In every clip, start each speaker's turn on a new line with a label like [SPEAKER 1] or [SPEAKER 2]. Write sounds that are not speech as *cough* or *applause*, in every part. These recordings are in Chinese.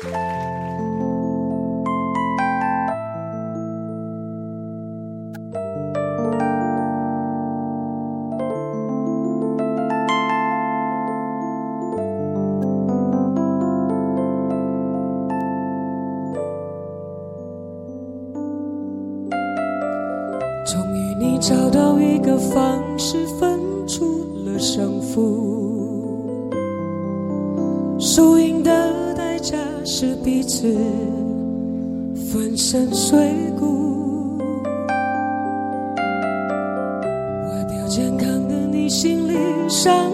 [SPEAKER 1] 终于你找到一个方式分出了胜负，是粉身碎骨。外表健康的你心里伤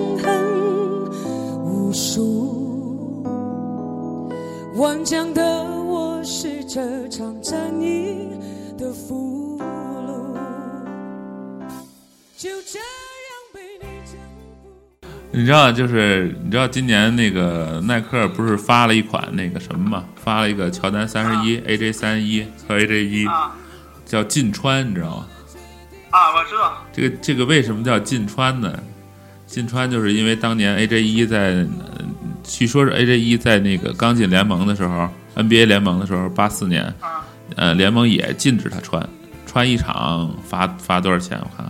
[SPEAKER 1] 你
[SPEAKER 2] 知道，就是你知道今年那个耐克不是发了一款那个什么吗？发了一个乔丹三十一、AJ 三一和 AJ 一，
[SPEAKER 3] 啊
[SPEAKER 2] 叫禁穿，你知道吗？
[SPEAKER 3] 啊，我知道，
[SPEAKER 2] 这个这个为什么叫禁穿呢？禁穿就是因为当年 AJ 一在，呃据说是 AJ 一在那个刚进联盟的时候，NBA 联盟的时候，八四年，
[SPEAKER 3] 啊
[SPEAKER 2] 呃，联盟也禁止他穿，穿一场罚罚多少钱？我看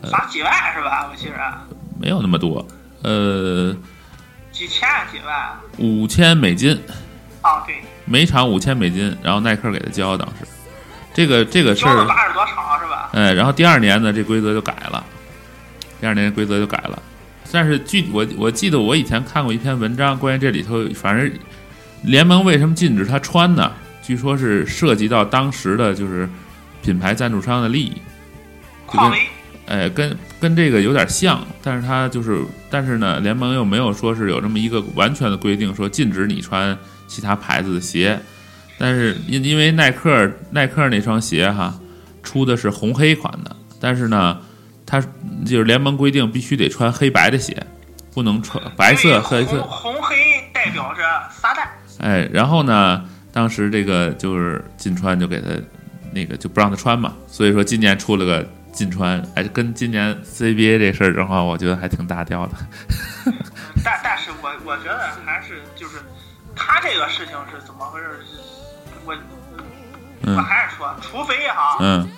[SPEAKER 2] 看，
[SPEAKER 3] 罚几万是吧？我记着
[SPEAKER 2] 没有那么多，呃，
[SPEAKER 3] 几千啊几万。
[SPEAKER 2] 五千美金，
[SPEAKER 3] 啊，对，
[SPEAKER 2] 每场五千美金，然后耐克给他交，当时，这个这个事
[SPEAKER 3] 交了
[SPEAKER 2] 儿，
[SPEAKER 3] 八十多场是吧？
[SPEAKER 2] 哎，然后第二年呢，这规则就改了，第二年规则就改了。但是具我我记得我以前看过一篇文章，关于这里头，反正联盟为什么禁止他穿呢？据说是涉及到当时的就是品牌赞助商的利益，就跟哎跟跟这个有点像，但是它就是但是呢，联盟又没有说是有这么一个完全的规定，说禁止你穿其他牌子的鞋。但是因因为耐克耐克那双鞋哈出的是红黑款的，但是呢，它就是联盟规定必须得穿黑白的鞋，不能穿白色、黑色。
[SPEAKER 3] 红红黑代表着撒旦。
[SPEAKER 2] 哎，然后呢，当时这个就是金川就给他那个就不让他穿嘛，所以说今年出了个金川，哎，跟今年 CBA 这事儿正好，我觉得还挺大调的。*laughs*
[SPEAKER 3] 但但是我我觉得还是就是他这个事情是怎么回事？我我
[SPEAKER 2] 嗯
[SPEAKER 3] 还是说，除非哈，
[SPEAKER 2] 嗯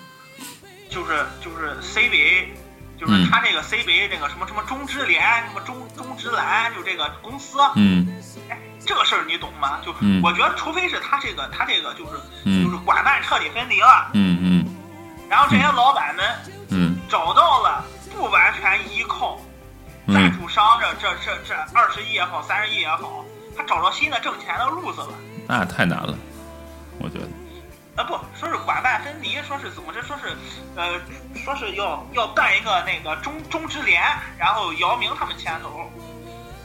[SPEAKER 3] 就是就是 CBA，就是
[SPEAKER 2] 嗯
[SPEAKER 3] 他这个 CBA 这个什么什么中职联、什么中中职篮，就这个公司，
[SPEAKER 2] 嗯
[SPEAKER 3] 哎，这个事儿你懂吗？就
[SPEAKER 2] 嗯
[SPEAKER 3] 我觉得，除非是他这个他这个就是
[SPEAKER 2] 嗯
[SPEAKER 3] 就是管办彻底分离了，
[SPEAKER 2] 嗯嗯
[SPEAKER 3] 然后这些老板们
[SPEAKER 2] 嗯
[SPEAKER 3] 找到了不完全依靠赞
[SPEAKER 2] 嗯
[SPEAKER 3] 助商这这这这二十亿也好，三十亿也好，他找到新的挣钱的路子了。
[SPEAKER 2] 那太难了，我觉得。
[SPEAKER 3] 啊不，说是管办分离，说是怎么着？说是，呃，说是要要办一个那个中中职联，然后姚明他们牵头，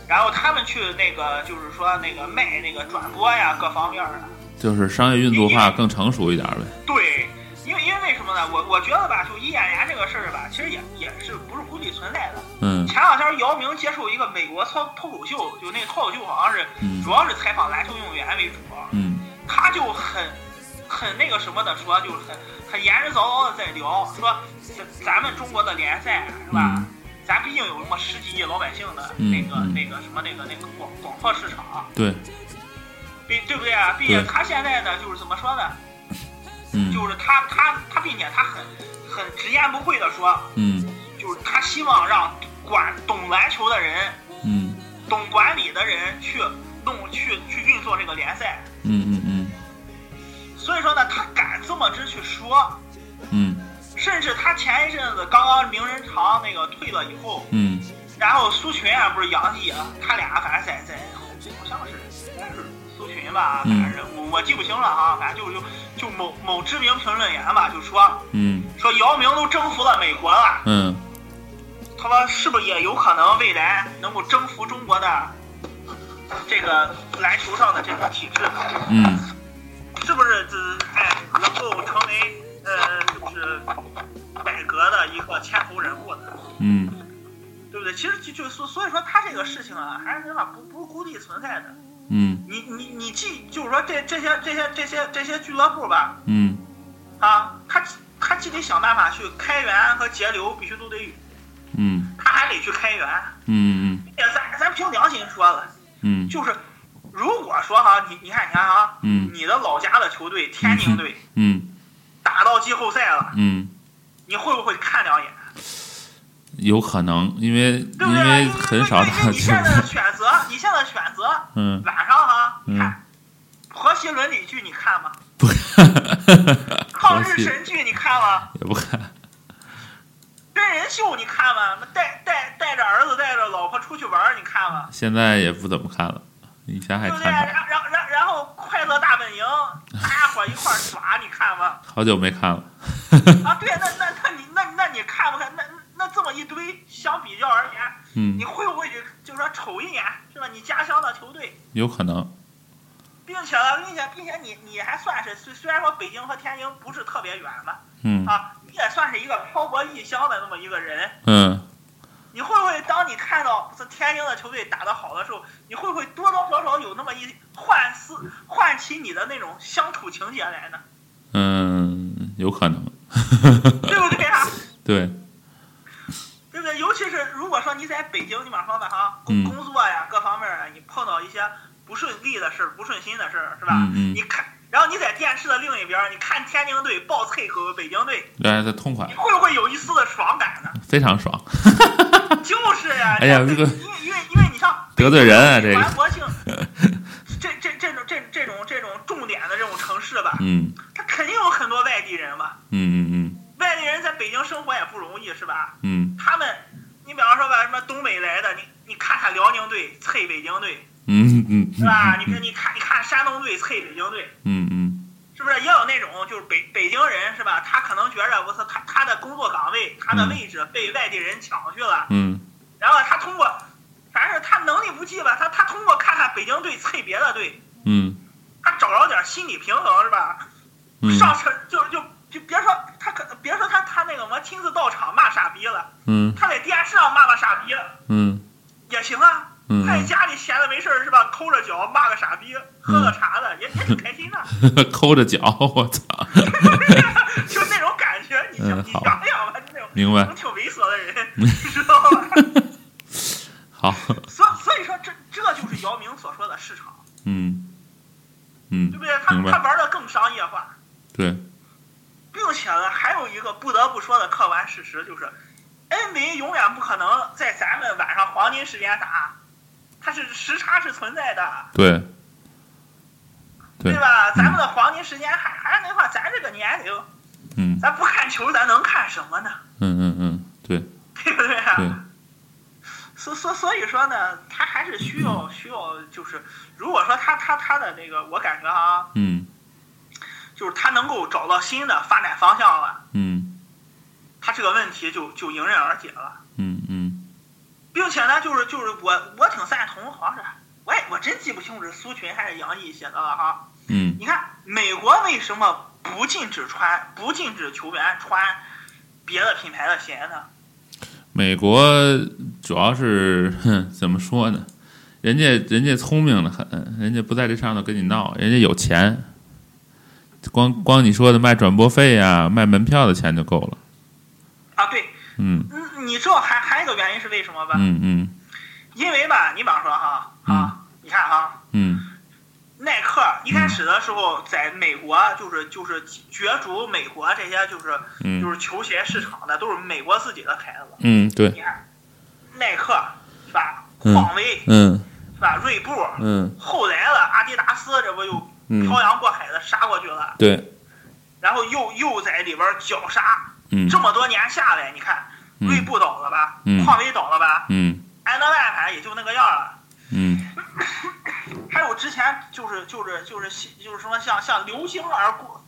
[SPEAKER 3] 然后他们去那个就是说那个卖那个转播呀，各方面的。
[SPEAKER 2] 就是商业运作化更成熟一点呗。
[SPEAKER 3] 对，呢？我我觉得吧，就一演员这个事儿吧，其实也也是不是孤立存在的。
[SPEAKER 2] 嗯
[SPEAKER 3] 前两天姚明接受一个美国脱脱口秀，就那个脱口秀好像是
[SPEAKER 2] 嗯
[SPEAKER 3] 主要是采访篮球运动员为主，
[SPEAKER 2] 嗯
[SPEAKER 3] 他就很很那个什么的说，就是很很言之凿凿的在聊，说咱咱们中国的联赛是吧？
[SPEAKER 2] 嗯
[SPEAKER 3] 咱毕竟有什么十几亿老百姓的
[SPEAKER 2] 嗯
[SPEAKER 3] 那个、
[SPEAKER 2] 嗯
[SPEAKER 3] 那个什么那个那个广广阔市场，
[SPEAKER 2] 对，
[SPEAKER 3] 并对不对啊？并且他现在呢，就是怎么说呢？
[SPEAKER 2] 嗯。
[SPEAKER 3] 就是他他他，并且他很很直言不讳的说，
[SPEAKER 2] 嗯。
[SPEAKER 3] 就是他希望让管懂篮球的人、
[SPEAKER 2] 嗯。
[SPEAKER 3] 懂管理的人去弄去去运作这个联赛。
[SPEAKER 2] 嗯嗯嗯。
[SPEAKER 3] 所以说呢，他敢这么直去说，
[SPEAKER 2] 嗯。
[SPEAKER 3] 甚至他前一阵子刚刚名人堂那个退了以后，
[SPEAKER 2] 嗯。
[SPEAKER 3] 然后苏群啊不是杨毅啊，他俩反正在在好像是应该是苏群吧，
[SPEAKER 2] 嗯
[SPEAKER 3] 反正是我我记不清了啊，反正就就就某某知名评论员吧，就说
[SPEAKER 2] 嗯
[SPEAKER 3] 说姚明都征服了美国了，
[SPEAKER 2] 嗯
[SPEAKER 3] 他说是不是也有可能未来能够征服中国的这个篮球上的这个体制？
[SPEAKER 2] 嗯
[SPEAKER 3] 是不是这哎能够成为呃就是改革的一个牵头人物呢？
[SPEAKER 2] 嗯
[SPEAKER 3] 对不对？其实就就所所以说他这个事情啊，还是吧不不是孤立存在的。
[SPEAKER 2] 嗯。
[SPEAKER 3] 你你你既就是说这这些这些这些这些俱乐部吧，
[SPEAKER 2] 嗯。
[SPEAKER 3] 啊，他他既得想办法去开源和节流，必须都得有，
[SPEAKER 2] 嗯。
[SPEAKER 3] 他还得去开源。
[SPEAKER 2] 嗯
[SPEAKER 3] 也咱咱凭良心说了，
[SPEAKER 2] 嗯。
[SPEAKER 3] 就是如果说哈，你你看你看啊，
[SPEAKER 2] 嗯。
[SPEAKER 3] 你的老家的球队天津队
[SPEAKER 2] 嗯。
[SPEAKER 3] 打到季后赛了，
[SPEAKER 2] 嗯，
[SPEAKER 3] 你会不会看两眼？
[SPEAKER 2] 有可能，因为？因为
[SPEAKER 3] 因
[SPEAKER 2] 很少打
[SPEAKER 3] 你，现在的选择，你现在选择 *laughs*
[SPEAKER 2] 嗯，
[SPEAKER 3] 晚上哈，
[SPEAKER 2] 嗯
[SPEAKER 3] 看婆媳伦理剧你看吗？
[SPEAKER 2] 不看 *laughs*
[SPEAKER 3] 抗日神剧你看吗？*laughs*
[SPEAKER 2] 也不看，
[SPEAKER 3] 真人秀你看吗？带带带着儿子带着老婆出去玩儿你看吗？
[SPEAKER 2] 现在也不怎么看了，以前还
[SPEAKER 3] 对不对？
[SPEAKER 2] 看
[SPEAKER 3] 然然然然后快乐大本营，大家伙一块儿耍你看吗？
[SPEAKER 2] 好久没看了，
[SPEAKER 3] 啊，对，那那那你那那你看不看？那那这么一堆，相比较而言，
[SPEAKER 2] 嗯
[SPEAKER 3] 你，会不会就就说瞅一眼是吧？你家乡的球队，
[SPEAKER 2] 有可能，
[SPEAKER 3] 并且呢，并且并且你你还算是虽虽然说北京和天津不是特别远嘛，
[SPEAKER 2] 嗯
[SPEAKER 3] 啊，你也算是一个漂泊异乡的那么一个人，
[SPEAKER 2] 嗯，
[SPEAKER 3] 你会不会当你看到这天津的球队打得好的时候，你会不会多多少少有那么一唤思唤起你的那种乡土情节来呢？
[SPEAKER 2] 嗯，有可能，*laughs*
[SPEAKER 3] 对不对啊？
[SPEAKER 2] 对？
[SPEAKER 3] 尤其是如果说你在北京，你马上吧哈，
[SPEAKER 2] 嗯
[SPEAKER 3] 工工作呀各方面啊，你碰到一些不顺利的事儿、不顺心的事儿，是吧？
[SPEAKER 2] 嗯嗯
[SPEAKER 3] 你看，然后你在电视的另一边儿，你看天津队爆脆和北京队，
[SPEAKER 2] 对，这痛快
[SPEAKER 3] 你，会不会有一丝的爽感呢？*laughs*
[SPEAKER 2] 非常爽，*laughs*
[SPEAKER 3] 就是呀，
[SPEAKER 2] 哎呀
[SPEAKER 3] 这
[SPEAKER 2] 这个
[SPEAKER 3] 因为因为因为你像
[SPEAKER 2] 得罪人啊这个
[SPEAKER 3] 全国性，这这这种这这种这种重点的这种城市吧，
[SPEAKER 2] 嗯
[SPEAKER 3] 它肯定有很多外地人吧，
[SPEAKER 2] 嗯嗯
[SPEAKER 3] 外地人在北京生活也不容易，是吧？
[SPEAKER 2] 嗯
[SPEAKER 3] 他们，你比方说吧，什么东北来的，你你看看辽宁队啐北京队，
[SPEAKER 2] 嗯嗯
[SPEAKER 3] 是吧？你
[SPEAKER 2] 嗯
[SPEAKER 3] 看你看你看山东队啐北京队，
[SPEAKER 2] 嗯嗯
[SPEAKER 3] 是不是？也有那种就是北北京人是吧？他可能觉着我操，他他的工作岗位他的
[SPEAKER 2] 嗯
[SPEAKER 3] 位置被外地人抢去了，
[SPEAKER 2] 嗯
[SPEAKER 3] 然后他通过，反正他能力不济吧，他他通过看看北京队啐别的队，
[SPEAKER 2] 嗯
[SPEAKER 3] 他找着点心理平衡是吧？
[SPEAKER 2] 嗯
[SPEAKER 3] 上车就就就别说他可别说他他那个什么亲自到场骂傻逼了，
[SPEAKER 2] 嗯
[SPEAKER 3] 他在电视上骂骂傻逼
[SPEAKER 2] 嗯
[SPEAKER 3] 也行啊。在家里闲着没事儿是吧？抠着脚骂个傻逼，喝个茶的，也也挺开心的，
[SPEAKER 2] 嗯，*laughs* 抠着脚，我操，*laughs*
[SPEAKER 3] 就那种感觉。你想你想想吧，就那种
[SPEAKER 2] 明白
[SPEAKER 3] 挺猥琐的人，*laughs* 知道吧？
[SPEAKER 2] 好，
[SPEAKER 3] 所所以说这这就是姚明所说的市场，
[SPEAKER 2] 嗯嗯
[SPEAKER 3] 对不对？他他玩的更商业化，
[SPEAKER 2] 对，
[SPEAKER 3] 并且呢，还有一个不得不说的客观事实就是，NBA 永远不可能在咱们晚上黄金时间打，它是时差是存在的。
[SPEAKER 2] 对。对。
[SPEAKER 3] 对吧？咱们的黄金时间还还是那话，咱这个年龄，
[SPEAKER 2] 嗯。
[SPEAKER 3] 咱不看球，咱能看什么呢？
[SPEAKER 2] 嗯嗯嗯对。
[SPEAKER 3] 对不对啊？
[SPEAKER 2] 对。
[SPEAKER 3] 所所所以说呢，他还是需要需要，就是如果说他他他的那个，我感觉啊，
[SPEAKER 2] 嗯。
[SPEAKER 3] 就是他能够找到新的发展方向了，
[SPEAKER 2] 嗯。
[SPEAKER 3] 他这个问题就就迎刃而解了，
[SPEAKER 2] 嗯嗯
[SPEAKER 3] 并且呢，就是就是我我挺赞同，好像是我也我真记不清楚是苏群还是杨毅写的了哈。
[SPEAKER 2] 嗯
[SPEAKER 3] 你看美国为什么不禁止穿不禁止球员穿别的品牌的鞋呢？
[SPEAKER 2] 美国主要是，哼，怎么说呢？人家人家聪明的很，人家不在这上头跟你闹，人家有钱，光光你说的卖转播费呀、卖门票的钱就够了。
[SPEAKER 3] 啊，对，
[SPEAKER 2] 嗯。
[SPEAKER 3] 嗯，你知道还还有一个原因是为什么吧？
[SPEAKER 2] 嗯嗯。
[SPEAKER 3] 因为吧，你比方说哈啊，你看哈，
[SPEAKER 2] 嗯。
[SPEAKER 3] 耐克一开始的时候在美国就是就是角逐美国这些就是就
[SPEAKER 2] 嗯
[SPEAKER 3] 是球鞋市场的都是美国自己的牌子，
[SPEAKER 2] 嗯，对，
[SPEAKER 3] 你看耐克是吧？
[SPEAKER 2] 嗯
[SPEAKER 3] 匡威
[SPEAKER 2] 嗯。
[SPEAKER 3] 是吧？锐步，
[SPEAKER 2] 嗯。
[SPEAKER 3] 后来了阿迪达斯这不又
[SPEAKER 2] 嗯，
[SPEAKER 3] 漂洋过海的杀过去了，
[SPEAKER 2] 对，
[SPEAKER 3] 然后又又在里边绞杀，
[SPEAKER 2] 嗯。
[SPEAKER 3] 这么多年下来，你看锐
[SPEAKER 2] 嗯
[SPEAKER 3] 步倒了吧，
[SPEAKER 2] 嗯
[SPEAKER 3] 匡威倒了吧，
[SPEAKER 2] 嗯
[SPEAKER 3] 安德万反正也就那个样了。
[SPEAKER 2] 嗯 *coughs*
[SPEAKER 3] 还有之前就是就是就是就是什么像像流星而过，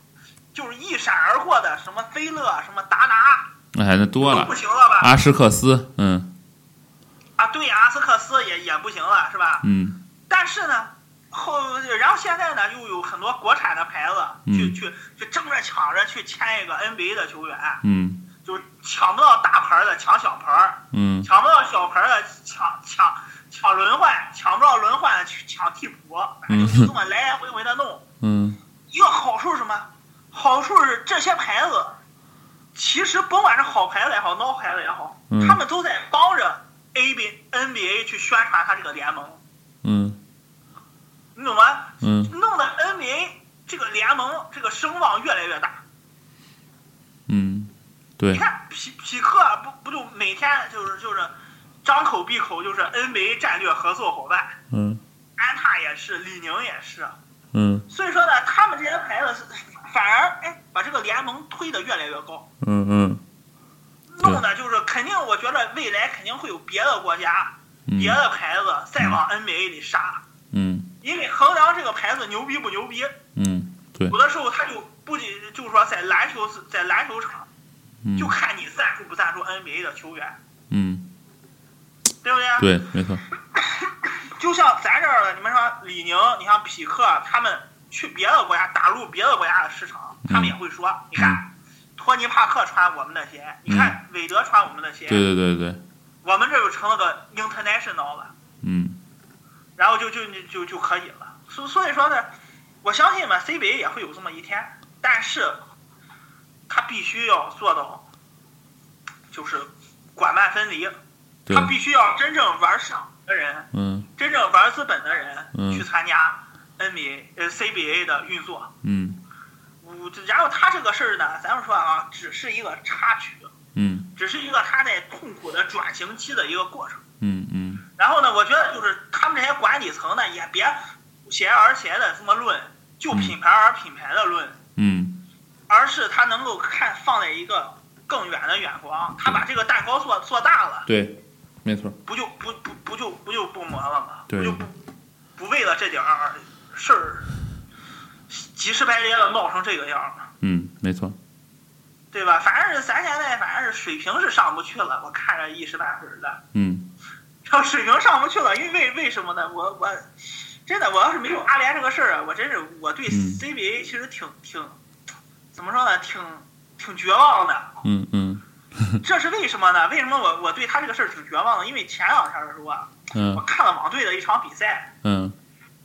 [SPEAKER 3] 就是一闪而过的什么菲勒什么达拿
[SPEAKER 2] 哎，那多了
[SPEAKER 3] 都不，行了吧？
[SPEAKER 2] 阿什克斯，嗯
[SPEAKER 3] 啊，对，阿斯克斯也也不行了，是吧？
[SPEAKER 2] 嗯
[SPEAKER 3] 但是呢，后然后现在呢，又有很多国产的牌子去、
[SPEAKER 2] 嗯
[SPEAKER 3] 去去争着抢着去签一个 NBA 的球员，
[SPEAKER 2] 嗯
[SPEAKER 3] 就是抢不到大牌的抢小牌，
[SPEAKER 2] 嗯
[SPEAKER 3] 抢不到小牌的抢抢抢轮换，抢不到轮换的去抢替补，反正就这么来来回回的弄。*laughs*
[SPEAKER 2] 嗯
[SPEAKER 3] 一个好处是什么？好处是这些牌子，其实甭管是好牌子也好，孬牌子也好，
[SPEAKER 2] 嗯
[SPEAKER 3] 他们都在帮着 A B NBA 去宣传他这个联盟。
[SPEAKER 2] 嗯
[SPEAKER 3] 你懂吗？
[SPEAKER 2] 嗯
[SPEAKER 3] 弄得 NBA 这个联盟这个声望越来越大。你，看匹匹克不不就每天就是就是张口闭口就是 NBA 战略合作伙伴，
[SPEAKER 2] 嗯。
[SPEAKER 3] 安踏也是，李宁也是。
[SPEAKER 2] 嗯。
[SPEAKER 3] 所以说呢，他们这些牌子是反而哎把这个联盟推得越来越高，
[SPEAKER 2] 嗯嗯。
[SPEAKER 3] 弄的就是肯定，我觉得未来肯定会有别的国家、
[SPEAKER 2] 嗯。
[SPEAKER 3] 别的牌子再往 NBA 里杀，
[SPEAKER 2] 嗯。
[SPEAKER 3] 因为衡量这个牌子牛逼不牛逼，
[SPEAKER 2] 嗯，对，
[SPEAKER 3] 有的时候他就不仅就是说在篮球在篮球场
[SPEAKER 2] 嗯
[SPEAKER 3] 就看你赞助不赞助 NBA 的球员，
[SPEAKER 2] 嗯。
[SPEAKER 3] 对不对？
[SPEAKER 2] 对，没错，*coughs*
[SPEAKER 3] 就像咱这儿的，你们说李宁，你像匹克，他们去别的国家打入别的国家的市场，他们也会说，你看，托尼帕克穿我们的鞋，你看韦德穿我们的鞋，
[SPEAKER 2] 对对对对，
[SPEAKER 3] 我们这就成了个 international 了，
[SPEAKER 2] 嗯。
[SPEAKER 3] 然后就就就就可以了。所所以说呢，我相信嘛，CBA 也会有这么一天，但是他必须要做到，就是管办分离，他，必须要真正玩市场的人。
[SPEAKER 2] 嗯
[SPEAKER 3] 真正玩资本的人
[SPEAKER 2] 嗯
[SPEAKER 3] 去参加 NBA 呃 CBA 的运作，
[SPEAKER 2] 嗯
[SPEAKER 3] 我然后他这个事儿呢，咱们说啊，只是一个插曲，
[SPEAKER 2] 嗯
[SPEAKER 3] 只是一个他在痛苦的转型期的一个过程。
[SPEAKER 2] 嗯嗯
[SPEAKER 3] 然后呢，我觉得就是他们这些管理层呢，也别闲而闲的这么论，就品牌而品牌的论，
[SPEAKER 2] 嗯
[SPEAKER 3] 而是他能够看放在一个更远的远光，他把这个蛋糕做做大了，
[SPEAKER 2] 对，没错，
[SPEAKER 3] 不就不不不就不就不磨了吗？
[SPEAKER 2] 对
[SPEAKER 3] 不就不不为了这点儿事儿，几十百年的闹成这个样儿吗？
[SPEAKER 2] 嗯没错，
[SPEAKER 3] 对吧？反正是咱现在反正是水平是上不去了，我看着一时半会儿的，*laughs*
[SPEAKER 2] 嗯
[SPEAKER 3] 这水平上不去了，因为为为什么呢？我我真的我要是没有阿联这个事儿啊，我真是我对
[SPEAKER 2] 嗯
[SPEAKER 3] CBA 其实挺挺怎么说呢？挺挺绝望的。
[SPEAKER 2] 嗯嗯 *laughs*
[SPEAKER 3] 这是为什么呢？为什么我我对他这个事儿挺绝望的？因为前两天的时候啊，我
[SPEAKER 2] 嗯
[SPEAKER 3] 看了网队的一场比赛。
[SPEAKER 2] 嗯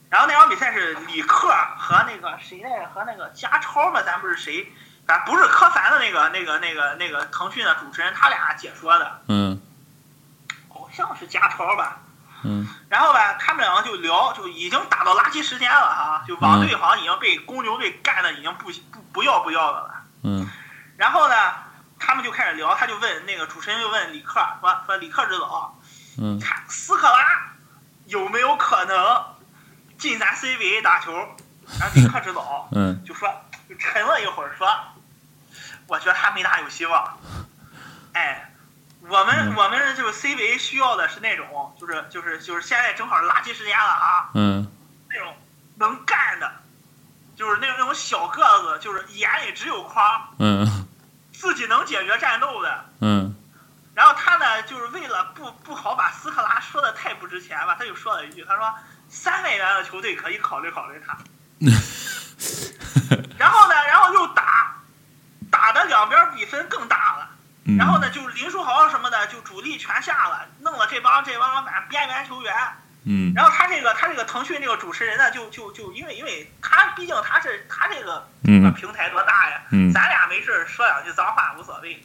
[SPEAKER 3] 然后那场比赛是李克和那个谁来着？和那个加超嘛，咱不是谁？咱不是柯凡的那个那个那个那个腾讯的主持人，他俩解说的，
[SPEAKER 2] 嗯
[SPEAKER 3] 好像是加超吧。
[SPEAKER 2] 嗯
[SPEAKER 3] 然后吧，他们两个就聊，就已经打到垃圾时间了哈，就网队好像已经被公牛队干的已经不不不要不要的了。
[SPEAKER 2] 嗯
[SPEAKER 3] 然后呢，他们就开始聊，他就问那个主持人就问李克说说李克指导，
[SPEAKER 2] 嗯
[SPEAKER 3] 看斯科拉有没有可能进咱 CBA 打球？然后李克指导 *laughs*
[SPEAKER 2] 嗯
[SPEAKER 3] 就说，就沉了一会儿说，我觉得他没大有希望。哎，我们、
[SPEAKER 2] 嗯。
[SPEAKER 3] 我们就是 CBA 需要的是那种，就是就是就是现在正好是垃圾时间了啊，
[SPEAKER 2] 嗯。
[SPEAKER 3] 那种能干的，就是那种那种小个子，就是眼里只有框，
[SPEAKER 2] 嗯。
[SPEAKER 3] 自己能解决战斗的。
[SPEAKER 2] 嗯。
[SPEAKER 3] 然后他呢，就是为了不不好把斯科拉说的太不值钱吧，他就说了一句，他说三万元的球队可以考虑考虑他。*laughs* 然后呢，然后又打，打的两边比分更大然后呢，就是林书豪什么的，就主力全下了，弄了这帮这帮反正边缘球员。
[SPEAKER 2] 嗯
[SPEAKER 3] 然后他这个他这个腾讯这个主持人呢，就就就因为因为他毕竟他是他这个
[SPEAKER 2] 嗯
[SPEAKER 3] 平台多大呀，
[SPEAKER 2] 嗯
[SPEAKER 3] 咱俩没事儿说两句脏话无所谓。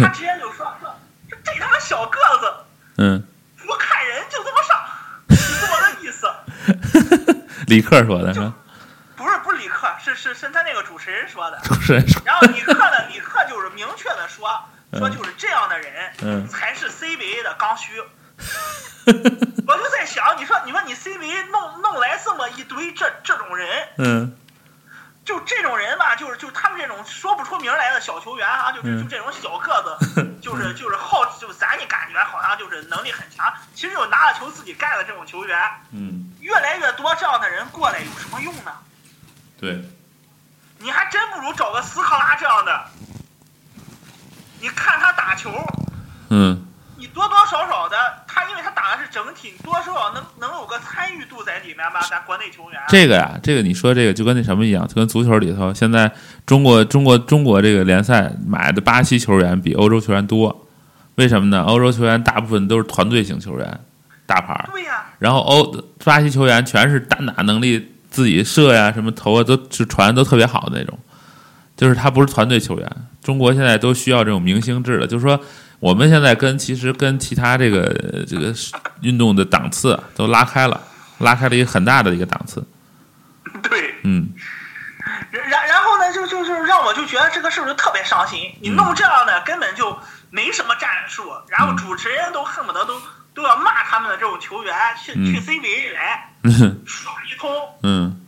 [SPEAKER 3] 他直接就说说这这他妈小个子
[SPEAKER 2] 嗯，
[SPEAKER 3] 不看人就这么上，*laughs* 是这么个意思。*laughs*
[SPEAKER 2] 李克说的？
[SPEAKER 3] 不是不是李克，是是是他那个主持人说的。
[SPEAKER 2] 主持人说，
[SPEAKER 3] 然后李克呢，李克就是明确的说说就是这样的人
[SPEAKER 2] 嗯。
[SPEAKER 3] 才是 CBA 的刚需。*laughs* 我就在想，你说你说你 CBA 弄弄来这么一堆这这种人，
[SPEAKER 2] 嗯。
[SPEAKER 3] 就这种人吧，就是就他们这种说不出名来的小球员啊，就就这种小个子，*laughs* 就是就是好，就咱也感觉好像就是能力很强，其实就拿了球自己干的这种球员，
[SPEAKER 2] 嗯，
[SPEAKER 3] 越来越多这样的人过来有什么用呢？
[SPEAKER 2] 对，
[SPEAKER 3] 你还真不如找个斯科拉这样的，你看他打球，
[SPEAKER 2] 嗯
[SPEAKER 3] 你多多少少的，他因为他打的是整体，你多多少少能能有个参与度在里面吧？咱国内球员，
[SPEAKER 2] 这个呀，这个你说这个就跟那什么一样，就跟足球里头，现在中国中国中国这个联赛买的巴西球员比欧洲球员多，为什么呢？欧洲球员大部分都是团队型球员，大牌儿，
[SPEAKER 3] 对呀、
[SPEAKER 2] 然后欧巴西球员全是单打能力，自己射呀什么投啊都是传都特别好的那种，就是他不是团队球员。中国现在都需要这种明星制的，就是说我们现在跟其实跟其他这个这个运动的档次都拉开了，拉开了一个很大的一个档次。对嗯
[SPEAKER 3] 然然然后呢，就就就让我就觉得这个事儿就特别伤心。你弄这样的根本就没什么战术，然后主持人都恨不得都都要骂他们的这种球员去
[SPEAKER 2] 嗯
[SPEAKER 3] 去 CBA 来耍一通，
[SPEAKER 2] 嗯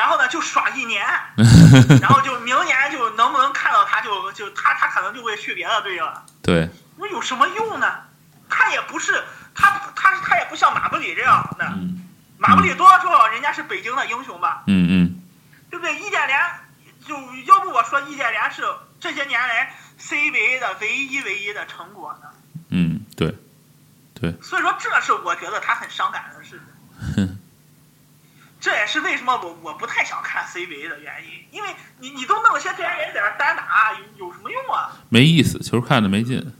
[SPEAKER 3] 然后呢就耍一年，*laughs* 然后就明年就能不能看到他就就他他可能就会去别的队了。
[SPEAKER 2] 对，
[SPEAKER 3] 那有什么用呢？他也不是他他他也不像马布里这样的，
[SPEAKER 2] 嗯
[SPEAKER 3] 马布里多多少少人家是北京的英雄吧，
[SPEAKER 2] 嗯嗯
[SPEAKER 3] 对不对？易建联就要不我说易建联是这些年来 CBA 的唯一唯一的成果呢。
[SPEAKER 2] 嗯，对，
[SPEAKER 3] 所以说这是我觉得他很伤感的事情。*laughs* 这也是为什么我我不太想看 CBA 的原因，因为你你都弄些这些人在那单打，有有什么用啊？
[SPEAKER 2] 没意思，球看着没劲。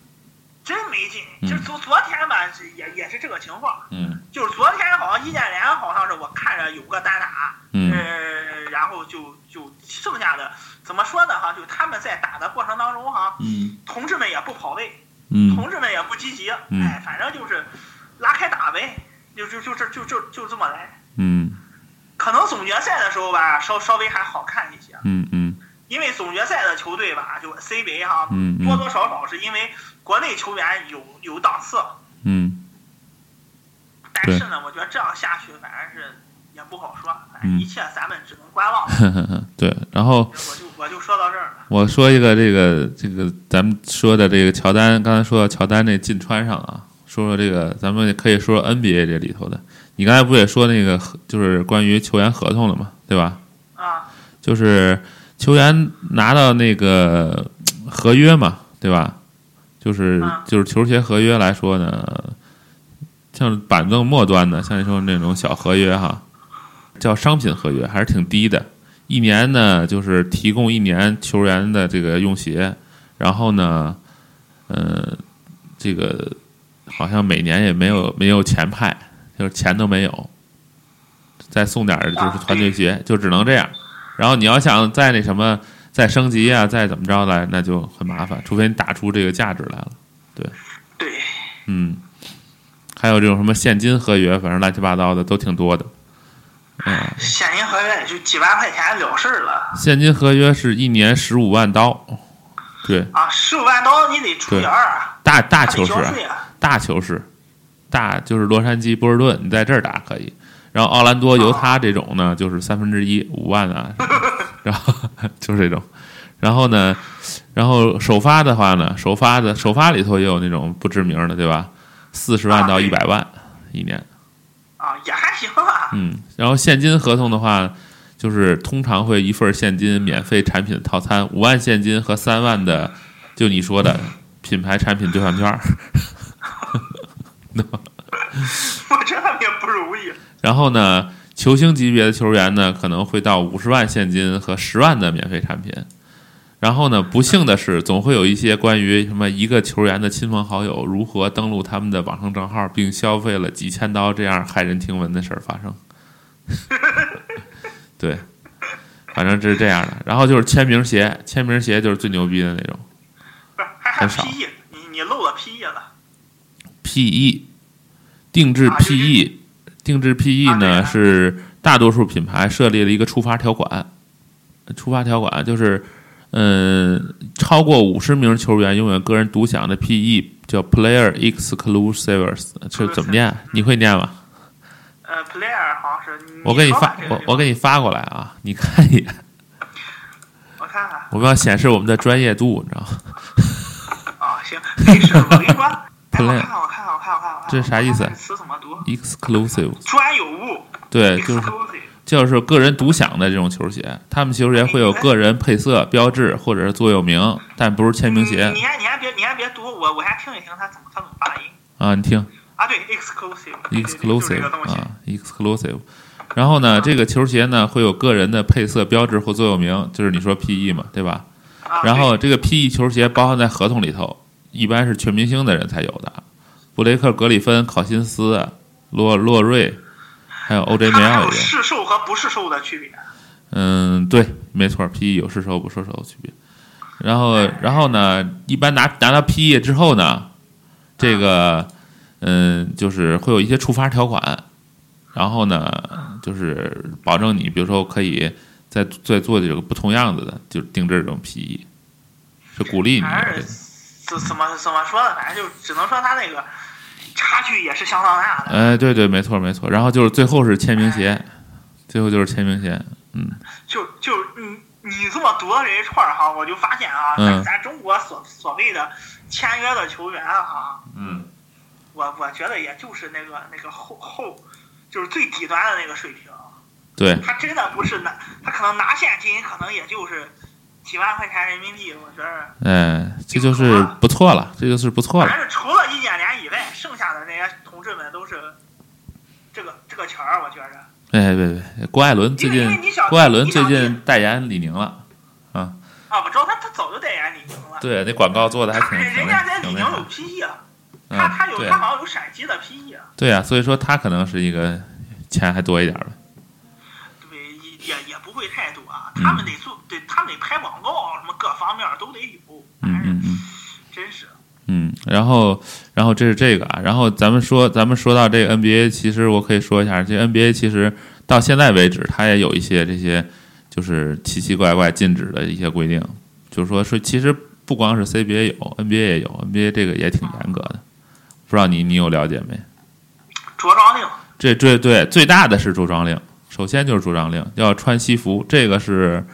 [SPEAKER 3] 真没劲。
[SPEAKER 2] 嗯
[SPEAKER 3] 就昨昨天吧，是也也是这个情况。
[SPEAKER 2] 嗯
[SPEAKER 3] 就是昨天好像易建联好像是我看着有个单打，
[SPEAKER 2] 嗯
[SPEAKER 3] 呃，然后就就剩下的怎么说呢哈，就他们在打的过程当中哈，
[SPEAKER 2] 嗯
[SPEAKER 3] 同志们也不跑位，
[SPEAKER 2] 嗯
[SPEAKER 3] 同志们也不积极，
[SPEAKER 2] 嗯
[SPEAKER 3] 哎，反正就是拉开打呗，就就就就就就就这么来。
[SPEAKER 2] 嗯
[SPEAKER 3] 可能总决赛的时候吧，稍稍微还好看一些，
[SPEAKER 2] 嗯嗯
[SPEAKER 3] 因为总决赛的球队吧，就 CBA 哈，
[SPEAKER 2] 嗯嗯
[SPEAKER 3] 多多少少是因为国内球员有有档次，
[SPEAKER 2] 嗯
[SPEAKER 3] 但是呢，我觉得这样下去反正是也不好说，反正
[SPEAKER 2] 嗯
[SPEAKER 3] 一切咱们只能观望。*laughs*
[SPEAKER 2] 对。然后
[SPEAKER 3] 我就我就说到这儿了。
[SPEAKER 2] 我说一个这个这个咱们说的这个乔丹，刚才说到乔丹这进川上啊，说说这个咱们也可以说说 NBA 这里头的。你刚才不也说那个就是关于球员合同了嘛，对吧？
[SPEAKER 3] 啊，
[SPEAKER 2] 就是球员拿到那个呃合约嘛，对吧？就是
[SPEAKER 3] 啊
[SPEAKER 2] 就是球鞋合约来说呢，像板凳末端的，像你说那种小合约哈，叫商品合约，还是挺低的。一年呢，就是提供一年球员的这个用鞋，然后呢，呃，这个好像每年也没有没有钱派，就是钱都没有，再送点儿就是团队鞋，就只能这样。然后你要想再那什么再升级啊，再怎么着来，那就很麻烦，除非你打出这个价值来了。
[SPEAKER 3] 对，对
[SPEAKER 2] 嗯，还有这种什么现金合约，反正乱七八糟的都挺多的。嗯，
[SPEAKER 3] 现金合约也就几万块钱了事儿了
[SPEAKER 2] 现金合约是一年十五万刀，对，
[SPEAKER 3] 啊，十五万刀你得除以二啊，
[SPEAKER 2] 大大球市啊，
[SPEAKER 3] 交税啊。
[SPEAKER 2] 大球市，大就是洛杉矶波士顿，你在这儿打可以。然后奥兰多犹他这种呢，就是三分之一五万啊，*laughs* 然后 *laughs* 就是这种。然后呢，然后首发的话呢，首发的首发里头也有那种不知名的，对吧？四十万到一百万一年，
[SPEAKER 3] 啊，也还行啊。
[SPEAKER 2] 嗯。然后现金合同的话，就是通常会一份现金免费产品套餐，五万现金和三万的，就你说的品牌产品兑换券儿。*laughs*
[SPEAKER 3] 我觉得也不容易。
[SPEAKER 2] 然后呢，球星级别的球员呢，可能会到五十万现金和十万的免费产品。然后呢，不幸的是，总会有一些关于什么一个球员的亲朋好友如何登录他们的网上账号，并消费了几千刀这样骇人听闻的事儿发生。对，反正这是这样的。然后就是签名鞋，签名鞋就是最牛逼的那种。
[SPEAKER 3] 不是，还还有
[SPEAKER 2] 很少
[SPEAKER 3] PE，你你漏了 PE 了。
[SPEAKER 2] PE 定制 PE，定制 PE 呢是大多数品牌设立了一个触发条款，触发条款就是，嗯，超过五十名球员拥有个人独享的 PE 叫 Player Exclusives，这怎么念？你会念吗？
[SPEAKER 3] 呃，player 好像是。
[SPEAKER 2] 我给你发我我给你发过来啊，你看一眼，
[SPEAKER 3] 我看看
[SPEAKER 2] 我们要显示我们的专业度，你知道吗？
[SPEAKER 3] 啊，*laughs* 行，没事，我跟你说。哎，我
[SPEAKER 2] Player
[SPEAKER 3] 看，我看，我看，我看，我看。
[SPEAKER 2] 这是啥意思？Exclusive，
[SPEAKER 3] 专有物。
[SPEAKER 2] 对，就是就是个人独享的这种球鞋，他们球鞋会有个人配色、标志或者是座右铭，但不是签名鞋
[SPEAKER 3] 你你还你还别你还别读，我我还听一听他怎么他怎么发音
[SPEAKER 2] 啊。你听
[SPEAKER 3] 啊？对，exclusive 对对对就是这
[SPEAKER 2] ，exclusive
[SPEAKER 3] 个东西。
[SPEAKER 2] 啊，exclusive。然后呢，这个球鞋呢会有个人的配色、标志或座右铭，就是你说 PE 嘛，对吧？
[SPEAKER 3] 啊
[SPEAKER 2] 然后这个 PE 球鞋包含在合同里头，一般是全明星的人才有的，布雷克、格里芬、考辛斯、洛洛瑞，还有 OJ 梅尔也。
[SPEAKER 3] 市售和不是售的区别。
[SPEAKER 2] 嗯，对，没错，PE 有是售不市售的区别。然后，然后呢，一般拿拿到 PE 之后呢，这个，嗯，就是会有一些触发条款。然后呢，就是保证你，比如说可以再再做这个不同样子的，就是定制这种 PE，，是鼓励你
[SPEAKER 3] 反正怎怎么怎么说呢？反正就只能说他那个差距也是相当大的。
[SPEAKER 2] 哎，对对，没错没错。然后就是最后是签名鞋，最后就是签名鞋，嗯
[SPEAKER 3] 就就你你这么读的这一串儿哈，我就发现啊，
[SPEAKER 2] 嗯
[SPEAKER 3] 咱咱中国所所谓的签约的球员哈，
[SPEAKER 2] 嗯，
[SPEAKER 3] 我我觉得也就是那个那个后后，就是最底端的那个水平。
[SPEAKER 2] 对，
[SPEAKER 3] 他真的不是拿，他可能拿现金，可能也就是几万块钱人民币。我觉得，
[SPEAKER 2] 嗯，这就是不错了，这就是不错了。
[SPEAKER 3] 反正除了易建联以外，剩下的那些同志们都是这个这个钱儿。我觉着，
[SPEAKER 2] 哎，别别，郭艾伦最近，郭艾伦最近代言李宁了，
[SPEAKER 3] 啊，我知道他他早就代言李宁了。
[SPEAKER 2] 对，那广告做的还挺
[SPEAKER 3] 他人
[SPEAKER 2] 挺
[SPEAKER 3] 家在李宁有，PE 啊，他他有他好像有陕西的 PE 啊，
[SPEAKER 2] 对呀，所以说他可能是一个钱还多一点儿的，
[SPEAKER 3] 对，也也不会太多啊。
[SPEAKER 2] 嗯
[SPEAKER 3] 他们得做，对他们得拍广告，什么各方面都得有。
[SPEAKER 2] 嗯嗯嗯。
[SPEAKER 3] 真是。
[SPEAKER 2] 嗯，然后，然后这是这个啊，然后咱们说，咱们说到这个 NBA，其实我可以说一下，这 NBA 其实到现在为止，它也有一些这些就是奇奇怪怪禁止的一些规定，就是说是其实不光是 CBA 有，NBA 也有，NBA 这个也挺严格的，不知道你你有了解没？
[SPEAKER 3] 着装令，
[SPEAKER 2] 这对对最大的是着装令，首先就是着装令，要穿西服，这个是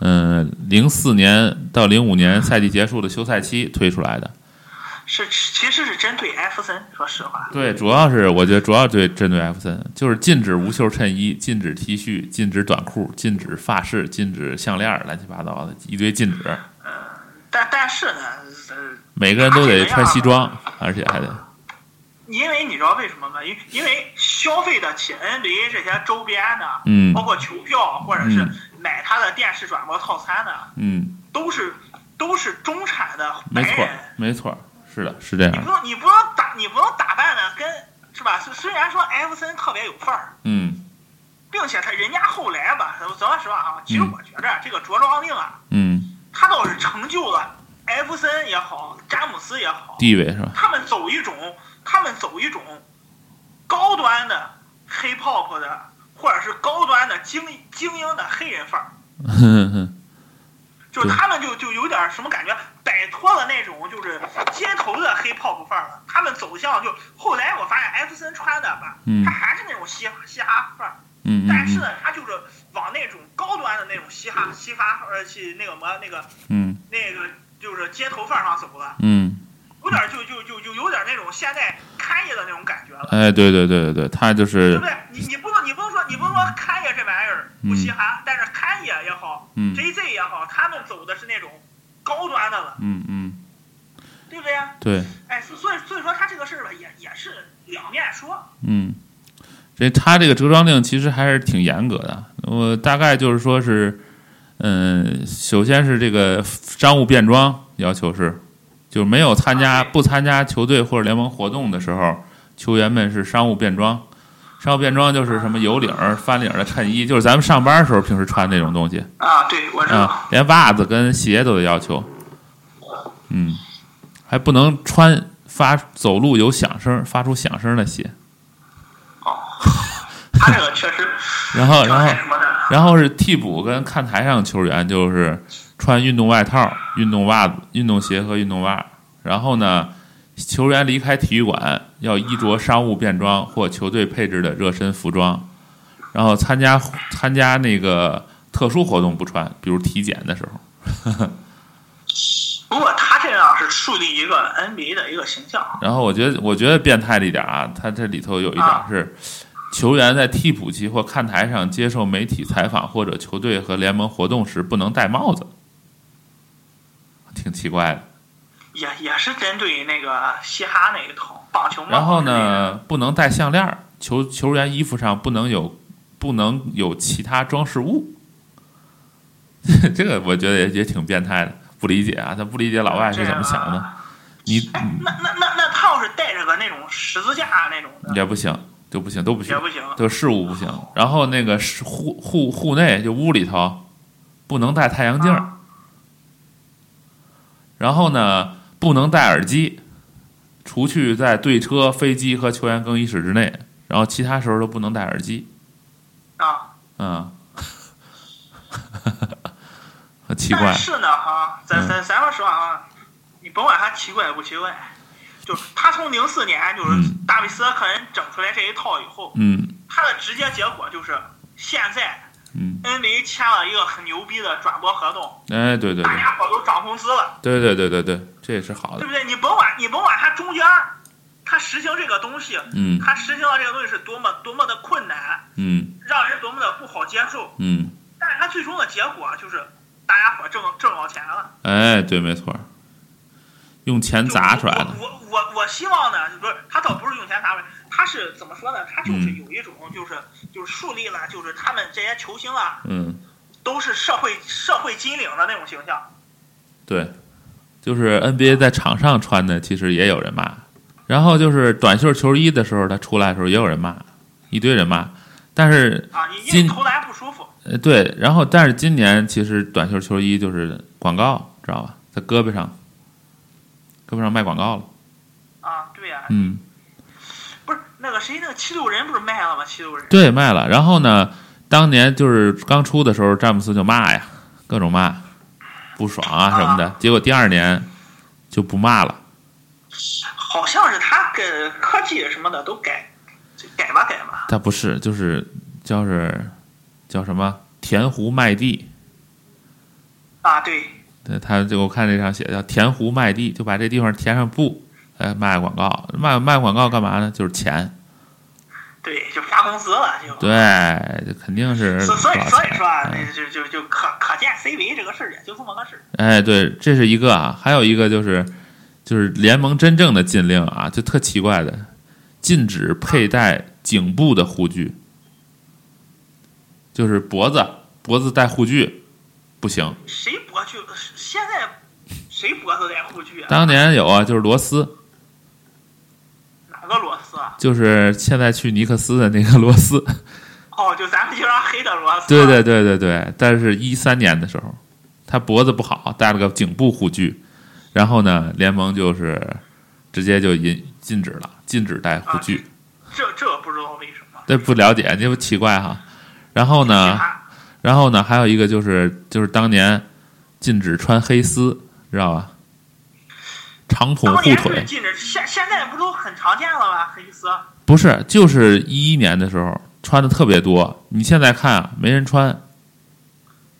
[SPEAKER 2] 嗯零四年到零五年赛季结束的休赛期推出来的。
[SPEAKER 3] 是其实是针对艾弗森，说实话。
[SPEAKER 2] 对，主要是我觉得主要对针对艾弗森，就是禁止无袖衬衣，禁止 T 恤，禁止短裤，禁止发饰，禁止项链，乱七八糟的一堆禁止。
[SPEAKER 3] 但但是呢，呃，
[SPEAKER 2] 每个人都得穿西装，而且还得
[SPEAKER 3] 因为你知道为什么吗？因因为消费得起 NBA 这些周边的，
[SPEAKER 2] 嗯
[SPEAKER 3] 包括球票或者是
[SPEAKER 2] 嗯
[SPEAKER 3] 买他的电视转播套餐的，
[SPEAKER 2] 嗯，
[SPEAKER 3] 都是都是中产的白
[SPEAKER 2] 没错
[SPEAKER 3] 人。
[SPEAKER 2] 没错，是的，是这样，
[SPEAKER 3] 你不能你不能打你不能打扮的跟是吧？虽虽然说艾弗森特别有范儿，
[SPEAKER 2] 嗯
[SPEAKER 3] 并且他人家后来吧，咱说实话啊，其实
[SPEAKER 2] 嗯
[SPEAKER 3] 我觉着这个着装令啊，
[SPEAKER 2] 嗯，
[SPEAKER 3] 他倒是成就了艾弗森也好，詹姆斯也好，
[SPEAKER 2] 地位是吧？
[SPEAKER 3] 他们走一种他们走一种高端的 hip hop 的，或者是高端的精精英的黑人范儿。*laughs* 就是他们就就有点什么感觉，摆脱了那种就是街头的 hip hop 范儿了。他们走向就后来我发现艾弗森穿的吧，
[SPEAKER 2] 嗯。
[SPEAKER 3] 他还是那种嘻哈嘻哈范儿，
[SPEAKER 2] 嗯
[SPEAKER 3] 但是
[SPEAKER 2] 嗯
[SPEAKER 3] 呢，他就是往那种高端的那种嘻哈嘻哈呃去那个什么那个
[SPEAKER 2] 嗯。
[SPEAKER 3] 那个就是街头范儿上走了，
[SPEAKER 2] 嗯，
[SPEAKER 3] 有点就就就就有点那种现在开业的那种感觉了。
[SPEAKER 2] 哎，对对对对对，他就是
[SPEAKER 3] 对不对？你你不能你不能说你不能说开业这玩意儿不稀罕，但是开业也好、
[SPEAKER 2] 嗯
[SPEAKER 3] j Z 也好，他们走的是那种高端的了，
[SPEAKER 2] 嗯嗯
[SPEAKER 3] 对不对？
[SPEAKER 2] 对。
[SPEAKER 3] 哎，所以所以说他这个事儿吧，也也是两面说。
[SPEAKER 2] 嗯，这他这个着装令其实还是挺严格的。我大概就是说是，嗯，首先是这个商务变装要求是，就是没有参加不参加球队或者联盟活动的时候，球员们是商务便装。商务便装就是什么有领儿、翻领儿的衬衣，就是咱们上班的时候平时穿那种东西
[SPEAKER 3] 啊，对，我知道。
[SPEAKER 2] 啊，连袜子跟鞋都得要求。嗯，还不能穿发走路有响声、发出响声的鞋。
[SPEAKER 3] 哦，他这个确实。*laughs*
[SPEAKER 2] 然后，然后然后是替补跟看台上球员，就是穿运动外套、运动袜子、运动鞋和运动袜。然后呢，球员离开体育馆要衣着商务便装或球队配置的热身服装。然后参加参加那个特殊活动不穿，比如体检的时候。*laughs*
[SPEAKER 3] 不过他这样是树立一个 NBA 的一个形象。
[SPEAKER 2] 然后我觉得，我觉得变态了一点啊，他这里头有一点
[SPEAKER 3] 啊
[SPEAKER 2] 是，球员在替补席或看台上接受媒体采访或者球队和联盟活动时不能戴帽子，挺奇怪的。
[SPEAKER 3] 也也是针对那个嘻哈那一套棒球帽。
[SPEAKER 2] 然后？呢，不能戴项链儿，球球员衣服上不能有不能有其他装饰物。*laughs* 这个我觉得也也挺变态的，不理解啊，他不理解老外是怎么想的。你
[SPEAKER 3] 哎，那那那那他要是带着个那种十字架那种的，
[SPEAKER 2] 也不行，就不行，都不行
[SPEAKER 3] 也，不行。
[SPEAKER 2] 就事物不行。然后那个是户户户内就屋里头不能戴太阳镜然后呢不能戴耳机，除去在队车、飞机和球员更衣室之内，然后其他时候都不能戴耳机。啊。嗯，*laughs* 很奇怪。
[SPEAKER 3] 但，是呢，哈，咱
[SPEAKER 2] 嗯。
[SPEAKER 3] 咱咱说实话啊，你甭管他奇怪不奇怪，就是他从零四年就是
[SPEAKER 2] 嗯。
[SPEAKER 3] 大卫斯科恩整出来这一套以后，
[SPEAKER 2] 嗯。
[SPEAKER 3] 他的直接结果就是现在
[SPEAKER 2] 嗯
[SPEAKER 3] ，NBA 签了一个很牛逼的转播合同，
[SPEAKER 2] 哎，对对对。
[SPEAKER 3] 大，家伙都涨工资了，
[SPEAKER 2] 对对对对对，这也是好的。
[SPEAKER 3] 对不，对？你甭管你甭管他中间他实行这个东西，
[SPEAKER 2] 嗯。
[SPEAKER 3] 他实行了这个东西是多么多么的困难，
[SPEAKER 2] 嗯。
[SPEAKER 3] 让人多么的不好接受，
[SPEAKER 2] 嗯，
[SPEAKER 3] 但是他最终的结果就是大家伙挣挣着钱了。
[SPEAKER 2] 哎，对，没错，用钱砸出来的，
[SPEAKER 3] 我我我我希望呢，不是他倒不是用钱砸出来，他是怎么说呢？他就是
[SPEAKER 2] 嗯。
[SPEAKER 3] 有一种就是就是树立了，就是他们这些球星啊，
[SPEAKER 2] 嗯，
[SPEAKER 3] 都是社会社会金领的那种形象。
[SPEAKER 2] 对，就是 NBA 在场上穿的，其实也有人骂。然后就是短袖球衣的时候，他出来的时候也有人骂，一堆人骂。但是
[SPEAKER 3] 啊，你因
[SPEAKER 2] 今
[SPEAKER 3] 为投篮不舒服，
[SPEAKER 2] 呃，对，然后但是今年其实短袖球衣就是广告，知道吧？在胳膊上，胳膊上卖广告了。
[SPEAKER 3] 啊，对呀、
[SPEAKER 2] 嗯，
[SPEAKER 3] 那个谁，那个七六人不是卖了吗？七六人
[SPEAKER 2] 对，卖了。然后呢，当年就是刚出的时候，詹姆斯就骂呀，各种骂，不爽啊什么的。结果第二年就不骂了。
[SPEAKER 3] 好像是他跟科技什么的都改改吧改吧。
[SPEAKER 2] 他不是，就是叫是叫什么填湖卖地。
[SPEAKER 3] 啊，对，
[SPEAKER 2] 对，他就我看这上写叫填湖卖地，就把这地方填上布，哎，卖广告，卖卖广告干嘛呢？就是钱。
[SPEAKER 3] 对，就发工资了就。
[SPEAKER 2] 对，这肯定是
[SPEAKER 3] 所所以所以说啊，就就就可可见 C 维这个事儿也就这么个事儿。
[SPEAKER 2] 哎，对，这是一个啊，还有一个就是就是联盟真正的禁令啊，就特奇怪的，禁止佩戴颈部的护具，就是脖子脖子戴护具不行。
[SPEAKER 3] 谁脖具？现在谁脖子戴护具啊？
[SPEAKER 2] 当年有啊，就是罗斯，
[SPEAKER 3] 哪个罗斯啊？
[SPEAKER 2] 就是现在去尼克斯的那个罗斯。
[SPEAKER 3] 哦，就咱们经常黑的罗斯。
[SPEAKER 2] 对对对对对，但是一三年的时候，他脖子不好，戴了个颈部护具，然后呢，联盟就是直接就禁禁止了，禁止戴护具。
[SPEAKER 3] 这这不知道为什么。
[SPEAKER 2] 这不了解，这不奇怪哈。然后呢，然后呢，还有一个就是就是当年禁止穿黑丝，知道吧？长筒护腿
[SPEAKER 3] 禁止，现现在不都很常见了吗？黑丝
[SPEAKER 2] 不是，就是一一年的时候穿的特别多。你现在看啊，没人穿，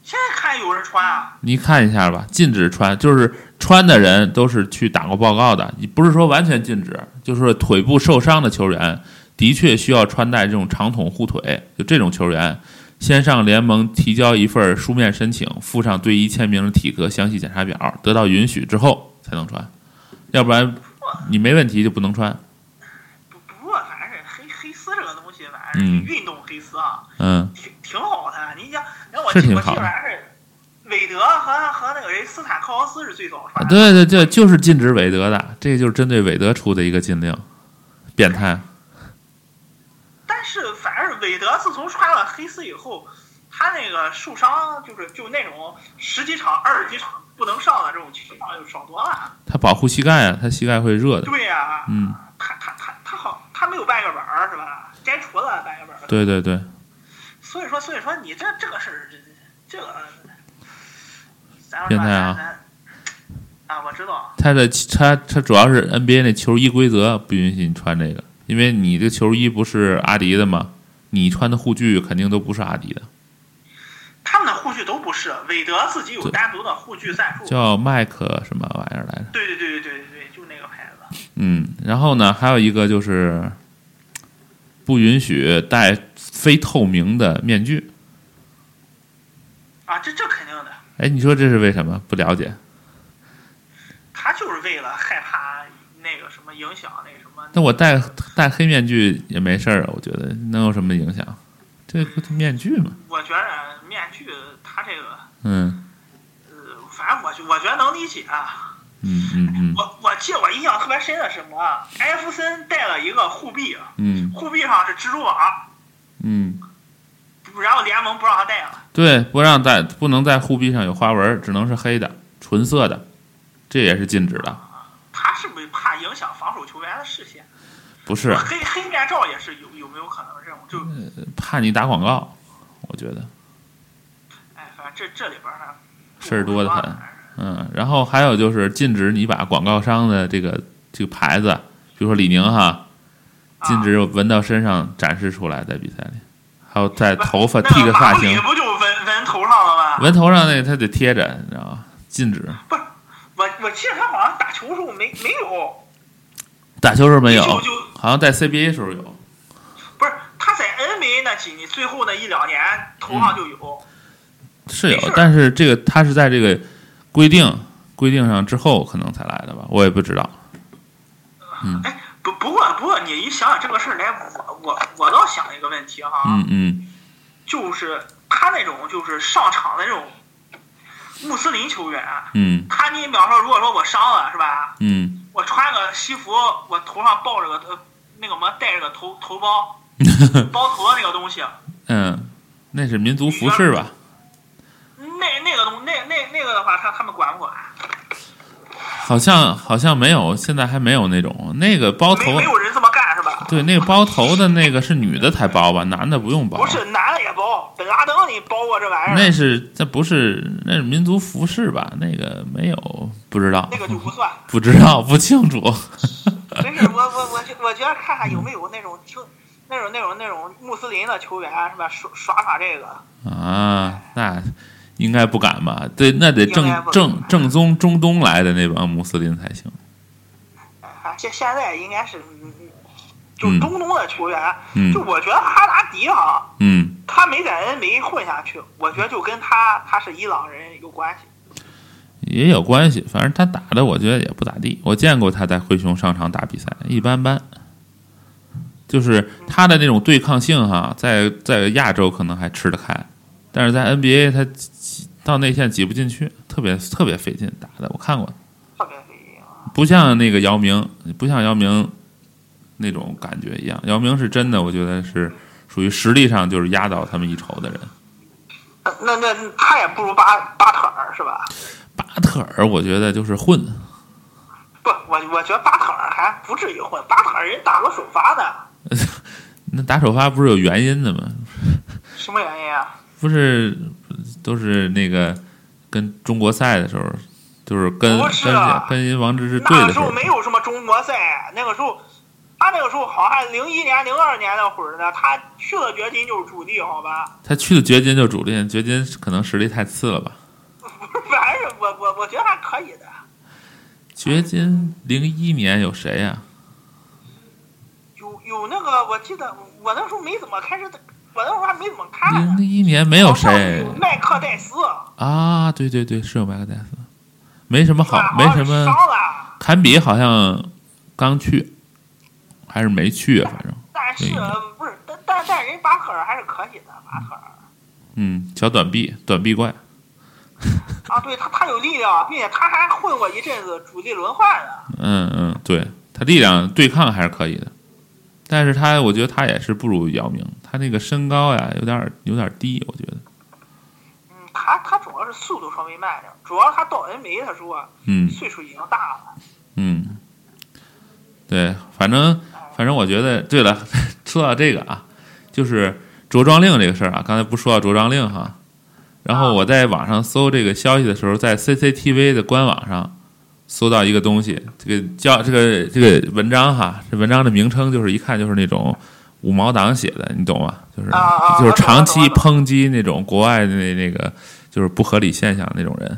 [SPEAKER 3] 现在看有人穿啊。
[SPEAKER 2] 你看一下吧，禁止穿，就是穿的人都是去打过报告的，你不是说完全禁止，就是说腿部受伤的球员的确需要穿戴这种长筒护腿，就这种球员，先上联盟提交一份书面申请，附上队医签名的体格详细检查表，得到允许之后才能穿，要不然你没问题就不能穿。
[SPEAKER 3] 不不过反正是黑黑丝这个东西，反正运动黑丝啊，
[SPEAKER 2] 嗯，
[SPEAKER 3] 挺挺好的。你讲，让我
[SPEAKER 2] 是
[SPEAKER 3] 记我记
[SPEAKER 2] 挺好的
[SPEAKER 3] 韦德和和那个谁斯坦克劳斯是最早穿的。
[SPEAKER 2] 对对对，就是禁止韦德的，这个就是针对韦德出的一个禁令，变态。
[SPEAKER 3] 但是反正韦德自从穿了黑丝以后，他那个受伤就是就那种十几场、二十几场不能上的这种情况就少多了。
[SPEAKER 2] 他保护膝盖啊，他膝盖会热的。
[SPEAKER 3] 对呀、
[SPEAKER 2] 嗯，
[SPEAKER 3] 他他他他好，他没有半月板儿是吧？该除了半个板儿。
[SPEAKER 2] 对对对，
[SPEAKER 3] 所以说，所以说你这这个事儿，这这个，咱
[SPEAKER 2] 变态啊
[SPEAKER 3] 啊，我知道，
[SPEAKER 2] 他的他他主要是 NBA 那球衣规则不允许你穿这个，因为你这球衣不是阿迪的嘛，你穿的护具肯定都不是阿迪的，
[SPEAKER 3] 他们的护具都不是，韦德自己有单独的护具赞助。
[SPEAKER 2] 叫麦克什么玩意儿来着？
[SPEAKER 3] 对对对对对对对，就那个牌子。
[SPEAKER 2] 嗯，然后呢，还有一个就是不允许戴非透明的面具。
[SPEAKER 3] 啊，这这肯定的，
[SPEAKER 2] 哎，你说这是为什么？不了解。
[SPEAKER 3] 他就是为了害怕那个什么影响那什么。
[SPEAKER 2] 那我戴戴黑面具也没事儿啊，我觉得能有什么影响？这个面具嘛，
[SPEAKER 3] 我觉得面具他这个，
[SPEAKER 2] 嗯
[SPEAKER 3] 呃，反正我觉我觉得能理解啊。
[SPEAKER 2] 嗯嗯嗯
[SPEAKER 3] 我我记得我印象特别深的是什么啊？艾弗森带了一个护臂，
[SPEAKER 2] 嗯
[SPEAKER 3] 护臂上是蜘蛛网，
[SPEAKER 2] 嗯，
[SPEAKER 3] 然后联盟不让他带了。
[SPEAKER 2] 对，不让戴，不能在护臂上有花纹，只能是黑的，纯色的，这也是禁止的。
[SPEAKER 3] 他是不是怕影响防守球员的视线？
[SPEAKER 2] 不是
[SPEAKER 3] 黑黑面罩也是有有没有可能这种就
[SPEAKER 2] 怕你打广告，我我觉得
[SPEAKER 3] 这这里边儿呢
[SPEAKER 2] 事儿多得很。嗯，然后还有就是禁止你把广告商的这个这个牌子，比如说李宁哈，禁止纹到身上展示出来在比赛里，还有在头发剃个发型
[SPEAKER 3] 那，不就纹纹头上了吗？
[SPEAKER 2] 纹头上那个他得贴着，你知道吗？禁止。
[SPEAKER 3] 不是，我我记得他好像打球时候没没有，
[SPEAKER 2] 打球时候没有，好像在 CBA 时候有。
[SPEAKER 3] 不是他在 NBA 那几年最后那一两年头上就有。
[SPEAKER 2] 是有，但是这个他是在这个规定规定上之后可能才来的吧，我也不知道。嗯。
[SPEAKER 3] 哎，不不过不过你一想想这个事儿来，我我我倒想一个问题哈，
[SPEAKER 2] 嗯嗯。
[SPEAKER 3] 就是他那种就是上场的那种穆斯林球员，
[SPEAKER 2] 嗯。
[SPEAKER 3] 他你比方说如果说我伤了是吧，
[SPEAKER 2] 嗯。
[SPEAKER 3] 我穿个西服，我头上抱着个呃那个什么戴着个头头包 *laughs* 包头的那个东西，
[SPEAKER 2] 嗯，那是民族服饰吧？
[SPEAKER 3] 那那个东那那那个的话，他他们管不管？
[SPEAKER 2] 好像好像没有，现在还没有那种那个包头
[SPEAKER 3] 没没。有人这么干是吧？
[SPEAKER 2] 对，那个包头的那个是女的才包吧，男的不用包
[SPEAKER 3] 不。是男的也包，本拉登你包过这玩意儿？
[SPEAKER 2] 那是那不是那是民族服饰吧？那个没有，不知道
[SPEAKER 3] 那，个就不算。*laughs*
[SPEAKER 2] 不知道，不清楚。*laughs*
[SPEAKER 3] 真是，我我我觉我觉得看看有没有那种球，那种那种那种穆斯林的球员是吧？耍耍耍这个，
[SPEAKER 2] 啊，那应该不敢吧？对，那得正正正宗中东来的那帮穆斯林才行。
[SPEAKER 3] 啊，现现在应该是，就中东的球员，
[SPEAKER 2] 嗯
[SPEAKER 3] 就我觉得哈达迪哈，
[SPEAKER 2] 嗯，
[SPEAKER 3] 他没在 NBA 混下去，我觉得就跟他他是伊朗人有关系。
[SPEAKER 2] 也有关系，反正他打的我觉得也不咋地。我见过他在灰熊上场打比赛，一般般。就是他的那种对抗性哈，在在亚洲可能还吃得开，但是在 NBA 他挤到内线挤不进去，特别特别费劲打的。我看过，
[SPEAKER 3] 特别费劲啊！
[SPEAKER 2] 不像那个姚明，不像姚明那种感觉一样。姚明是真的，我觉得是属于实力上就是压倒他们一筹的人。
[SPEAKER 3] 那那那他也不如巴巴特尔是吧？
[SPEAKER 2] 巴特尔，我觉得就是混，
[SPEAKER 3] 不，我我觉得巴特尔还不至于混，巴特尔人打过首发的，*laughs*
[SPEAKER 2] 那打首发不是有原因的吗？*laughs*
[SPEAKER 3] 什么原因啊？
[SPEAKER 2] 不是都是那个跟中国赛的时候，就是跟跟
[SPEAKER 3] 啊
[SPEAKER 2] 跟人王治郅对
[SPEAKER 3] 的时候
[SPEAKER 2] 的时候，
[SPEAKER 3] 没有什么中国赛，那个时候他那个时候好像零一年、零二年那会儿呢，他去了掘金就是主力，好吧？
[SPEAKER 2] 他去了掘金就主力，掘金可能实力太次了吧？
[SPEAKER 3] 不是反正我我我觉得还可以的。
[SPEAKER 2] 掘金零一年有谁呀、
[SPEAKER 3] 有有那个，我记得我那时候没怎么开始，我那时候还没怎么看呢。
[SPEAKER 2] 零一年没有谁
[SPEAKER 3] 有麦克戴斯，
[SPEAKER 2] 啊？对对对，是有麦克戴斯，没什么好，
[SPEAKER 3] 吧
[SPEAKER 2] 没什么。坎比好像刚去，还是没去啊？反正，
[SPEAKER 3] 但是
[SPEAKER 2] 嗯
[SPEAKER 3] 不是，但但但人巴克尔还是可以的，巴克尔
[SPEAKER 2] 嗯，小短臂，短臂怪，*laughs*
[SPEAKER 3] 啊，对他他有力量，并且他还混过一阵子主力轮换的。
[SPEAKER 2] 嗯嗯，对他力量对抗还是可以的，但是他我觉得他也是不如姚明，他那个身高呀有点儿有点儿低，我觉得，
[SPEAKER 3] 嗯，他他主要是速度稍微慢点，主要他到 NBA 的时候啊，
[SPEAKER 2] 嗯
[SPEAKER 3] 岁数已经大了。
[SPEAKER 2] 嗯，对，反正反正我觉得，对了，*laughs* 说到这个啊，就是着装令这个事儿啊，刚才不说到着装令哈，然后我在网上搜这个消息的时候，在 CCTV 的官网上搜到一个东西，这个叫这个这个文章哈，这文章的名称就是一看就是那种五毛党写的，你懂吗？就是就是长期抨击那种国外的那那个就是不合理现象那种人，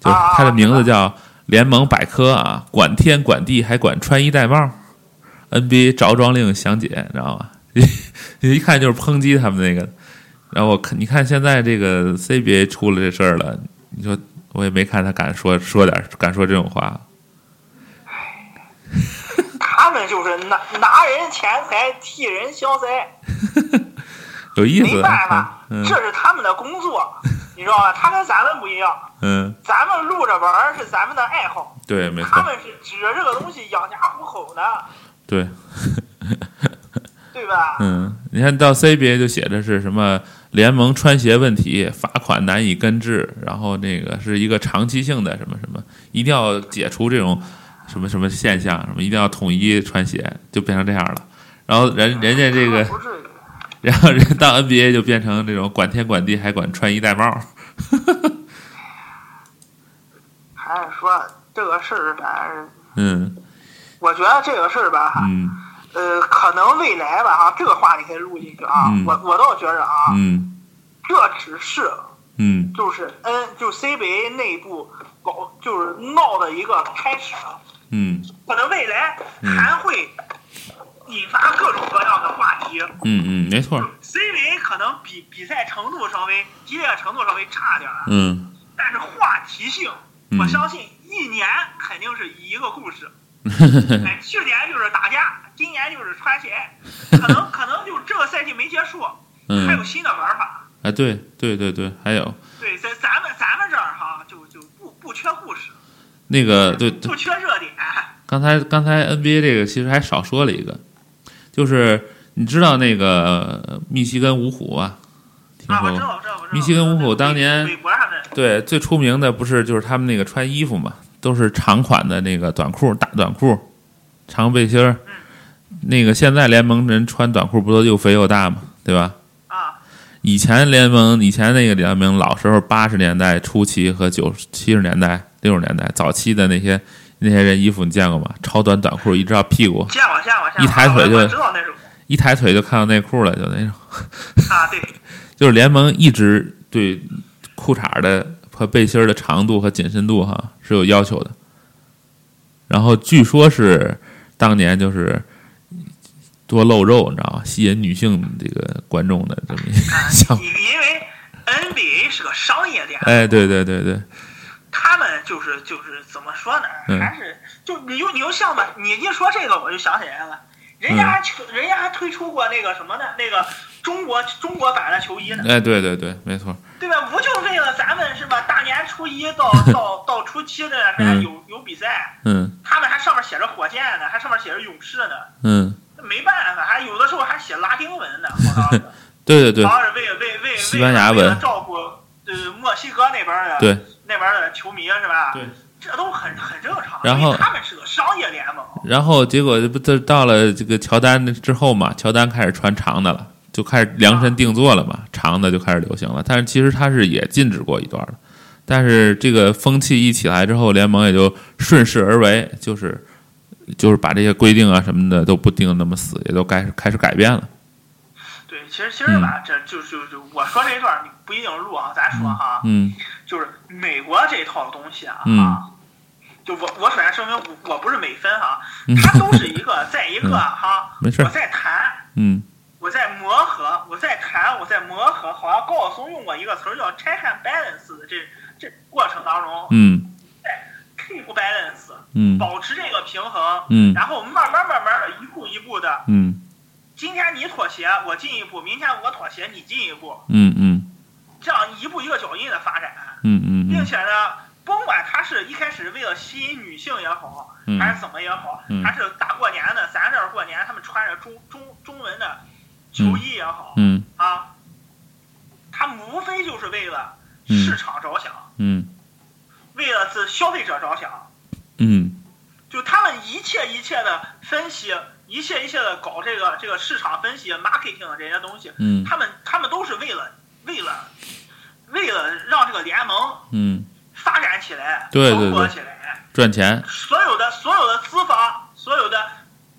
[SPEAKER 2] 就是他的名字叫联盟百科啊，管天管地还管穿衣戴帽，NBA 着装令详解，你知道吗？*laughs* 一看就是抨击他们那个。然后我看，你看现在这个 CBA 出了这事儿了，你说我也没看他敢说说点敢说这种话。
[SPEAKER 3] 他们就是拿拿人钱财替人消灾，*laughs*
[SPEAKER 2] 有意思
[SPEAKER 3] 没办法，
[SPEAKER 2] 嗯。
[SPEAKER 3] 这是他们的工作，*laughs* 你知道吧？他跟咱们不一样，
[SPEAKER 2] 嗯，
[SPEAKER 3] 咱们录着玩儿是咱们的爱好，
[SPEAKER 2] 对，没错，
[SPEAKER 3] 他们是指着这个东西养家糊口的，
[SPEAKER 2] 对，*laughs*
[SPEAKER 3] 对吧？
[SPEAKER 2] 嗯，你看到 CBA 就写的是什么联盟穿鞋问题，罚款难以根治，然后那个是一个长期性的什么什么，一定要解除这种什么什么现象，什么一定要统一穿鞋，就变成这样了。然后人人家这个 *laughs* 然后人到 NBA 就变成这种管天管地还管穿衣戴帽。*laughs*
[SPEAKER 3] 还是说这个事儿，反正
[SPEAKER 2] 嗯
[SPEAKER 3] 我觉得这个事儿吧，
[SPEAKER 2] 嗯
[SPEAKER 3] 呃，可能未来吧，哈，这个话你可以录进去啊。
[SPEAKER 2] 嗯
[SPEAKER 3] 我我倒觉着啊，
[SPEAKER 2] 嗯
[SPEAKER 3] 这只是
[SPEAKER 2] 嗯
[SPEAKER 3] 就是 N 就是 CBA 内部搞就是闹的一个开始，
[SPEAKER 2] 嗯
[SPEAKER 3] 可能未来还会引发各种各样的话题。
[SPEAKER 2] 嗯嗯，没错。
[SPEAKER 3] CBA 可能比比赛程度稍微激烈程度稍微差点儿，
[SPEAKER 2] 嗯
[SPEAKER 3] 但是话题性，
[SPEAKER 2] 嗯
[SPEAKER 3] 我相信一年肯定是一个故事。*laughs* 哎，去年就是打架，今年就是穿鞋，可能 *laughs* 可能就这个赛季没结束，还有
[SPEAKER 2] 嗯，
[SPEAKER 3] 新的玩法。
[SPEAKER 2] 哎，对对对对，还有
[SPEAKER 3] 对，在咱们咱们这儿哈，就就不不缺故事，
[SPEAKER 2] 那个对对
[SPEAKER 3] 不缺热点。
[SPEAKER 2] 刚才刚才 NBA 这个其实还少说了一个，就是你知道那个密西根五虎啊？听
[SPEAKER 3] 啊，我
[SPEAKER 2] 说过？
[SPEAKER 3] 知道，我知道，我知道。
[SPEAKER 2] 密西根五虎当年对，最出名的不是就是他们那个穿衣服嘛，都是长款的那个短裤、大短裤、长背心儿。那个现在联盟人穿短裤不都又肥又大吗，对吧？
[SPEAKER 3] 啊，
[SPEAKER 2] 以前联盟，以前那个联盟老时候，八十年代初期和九七十年代、六十年代早期的那些那些人衣服，你见过吗？超短短裤一直到屁股，
[SPEAKER 3] 见过见过见过。
[SPEAKER 2] 一抬腿就
[SPEAKER 3] 我我知道那种
[SPEAKER 2] 一抬腿就看到内裤了，就那种。
[SPEAKER 3] 啊，对，*laughs*
[SPEAKER 2] 就是联盟一直对裤衩的和背心儿的长度和紧身度哈是有要求的。然后据说是当年就是多露肉，你知道吗？吸引女性这个观众的这么一个
[SPEAKER 3] 啊 *laughs*
[SPEAKER 2] 项目。
[SPEAKER 3] 因因为 NBA 是个商业联盟，
[SPEAKER 2] 哎，对对对对，
[SPEAKER 3] 他们就是就是怎么说呢？
[SPEAKER 2] 嗯
[SPEAKER 3] 还是就你就你就像吧，你一说这个我就想起来了，人家还
[SPEAKER 2] 嗯、
[SPEAKER 3] 人家还推出过那个什么呢？那个中国中国版的球衣呢，
[SPEAKER 2] 哎，对对对，没错。
[SPEAKER 3] 对吧？不就为了咱们是吧？大年初一到 *laughs* 到到初七的还
[SPEAKER 2] 嗯
[SPEAKER 3] 有有比赛，
[SPEAKER 2] 嗯
[SPEAKER 3] 他们还上面写着火箭呢，还上面写着勇士呢。
[SPEAKER 2] 嗯，
[SPEAKER 3] 没办法，还有的时候还写拉丁文呢，*laughs*
[SPEAKER 2] 对对对
[SPEAKER 3] 好像是为为为
[SPEAKER 2] 西班牙文
[SPEAKER 3] 照顾呃墨西哥那边的
[SPEAKER 2] 对
[SPEAKER 3] 那边的球迷是吧？
[SPEAKER 2] 对，
[SPEAKER 3] 这都很很正常。
[SPEAKER 2] 然后
[SPEAKER 3] 他们是个商业联盟，
[SPEAKER 2] 然后结果这不这到了这个乔丹之后嘛，乔丹开始穿长的了，就开始量身定做了嘛，长的就开始流行了。但是其实他是也禁止过一段的，但是这个风气一起来之后，联盟也就顺势而为，就是就是把这些规定啊什么的都不定那么死，也都开始开始改变了。
[SPEAKER 3] 对，其实其实吧，这就就就我说这一段你不一定录啊，咱说哈，
[SPEAKER 2] 嗯。
[SPEAKER 3] 就是美国这一套东西啊，
[SPEAKER 2] 嗯。
[SPEAKER 3] 啊就我我首先声明我我不是美分哈，
[SPEAKER 2] 嗯。
[SPEAKER 3] 它都是一个 *laughs* 在一个哈，
[SPEAKER 2] 没事
[SPEAKER 3] 我在谈。
[SPEAKER 2] 嗯。
[SPEAKER 3] 我在磨合，我在谈，我在磨合，好像高晓松用过一个词儿叫 check and balance 的这这过程当中，
[SPEAKER 2] 嗯
[SPEAKER 3] balance，
[SPEAKER 2] 嗯。
[SPEAKER 3] 保持这个平衡，
[SPEAKER 2] 嗯。
[SPEAKER 3] 然后慢慢慢慢的一步一步的，
[SPEAKER 2] 嗯。
[SPEAKER 3] 今天你妥协，我进一步，明天我妥协，你进一步，
[SPEAKER 2] 嗯嗯。
[SPEAKER 3] 这样一步一个脚印的发展，
[SPEAKER 2] 嗯嗯
[SPEAKER 3] 并且呢，甭管他是一开始为了吸引女性也好，
[SPEAKER 2] 嗯。
[SPEAKER 3] 还是怎么也好，
[SPEAKER 2] 嗯。
[SPEAKER 3] 还是大过年的，咱这儿过年，他们穿着中中中文的球衣也好，
[SPEAKER 2] 嗯。
[SPEAKER 3] 啊，他无非就是为了
[SPEAKER 2] 嗯。
[SPEAKER 3] 市场着想，
[SPEAKER 2] 嗯
[SPEAKER 3] 为了是消费者着想，
[SPEAKER 2] 嗯。
[SPEAKER 3] 就他们一切一切的分析，一切一切的搞这个这个市场分析、marketing 这些东西，
[SPEAKER 2] 嗯。
[SPEAKER 3] 他们他们都是为了为了为了让这个联盟
[SPEAKER 2] 嗯，
[SPEAKER 3] 发展起来，
[SPEAKER 2] 对对对
[SPEAKER 3] 起来，
[SPEAKER 2] 赚钱。
[SPEAKER 3] 所有的所有的资方、所有的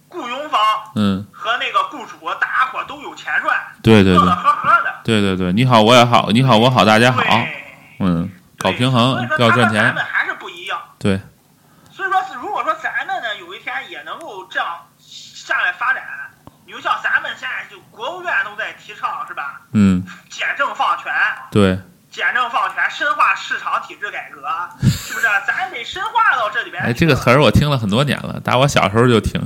[SPEAKER 3] 雇佣方
[SPEAKER 2] 嗯，
[SPEAKER 3] 和那个雇主，大家伙都有钱赚，
[SPEAKER 2] 对对对
[SPEAKER 3] 乐乐呵呵的，
[SPEAKER 2] 对对对，你好我也好，你好我好大家好。嗯，搞
[SPEAKER 3] 对
[SPEAKER 2] 平衡要赚
[SPEAKER 3] 他和咱。们还是不一样。
[SPEAKER 2] 对，
[SPEAKER 3] 所以说，如果说咱们呢有一天也能够这样下来发展，你就像咱们现在就国务院都在提倡是吧？
[SPEAKER 2] 嗯
[SPEAKER 3] 简政放权，
[SPEAKER 2] 对，
[SPEAKER 3] 简政放权，深化市场体制改革，是不是？*laughs* 咱得深化到这里边。
[SPEAKER 2] 哎，这个词儿我听了很多年了，打我小时候就听，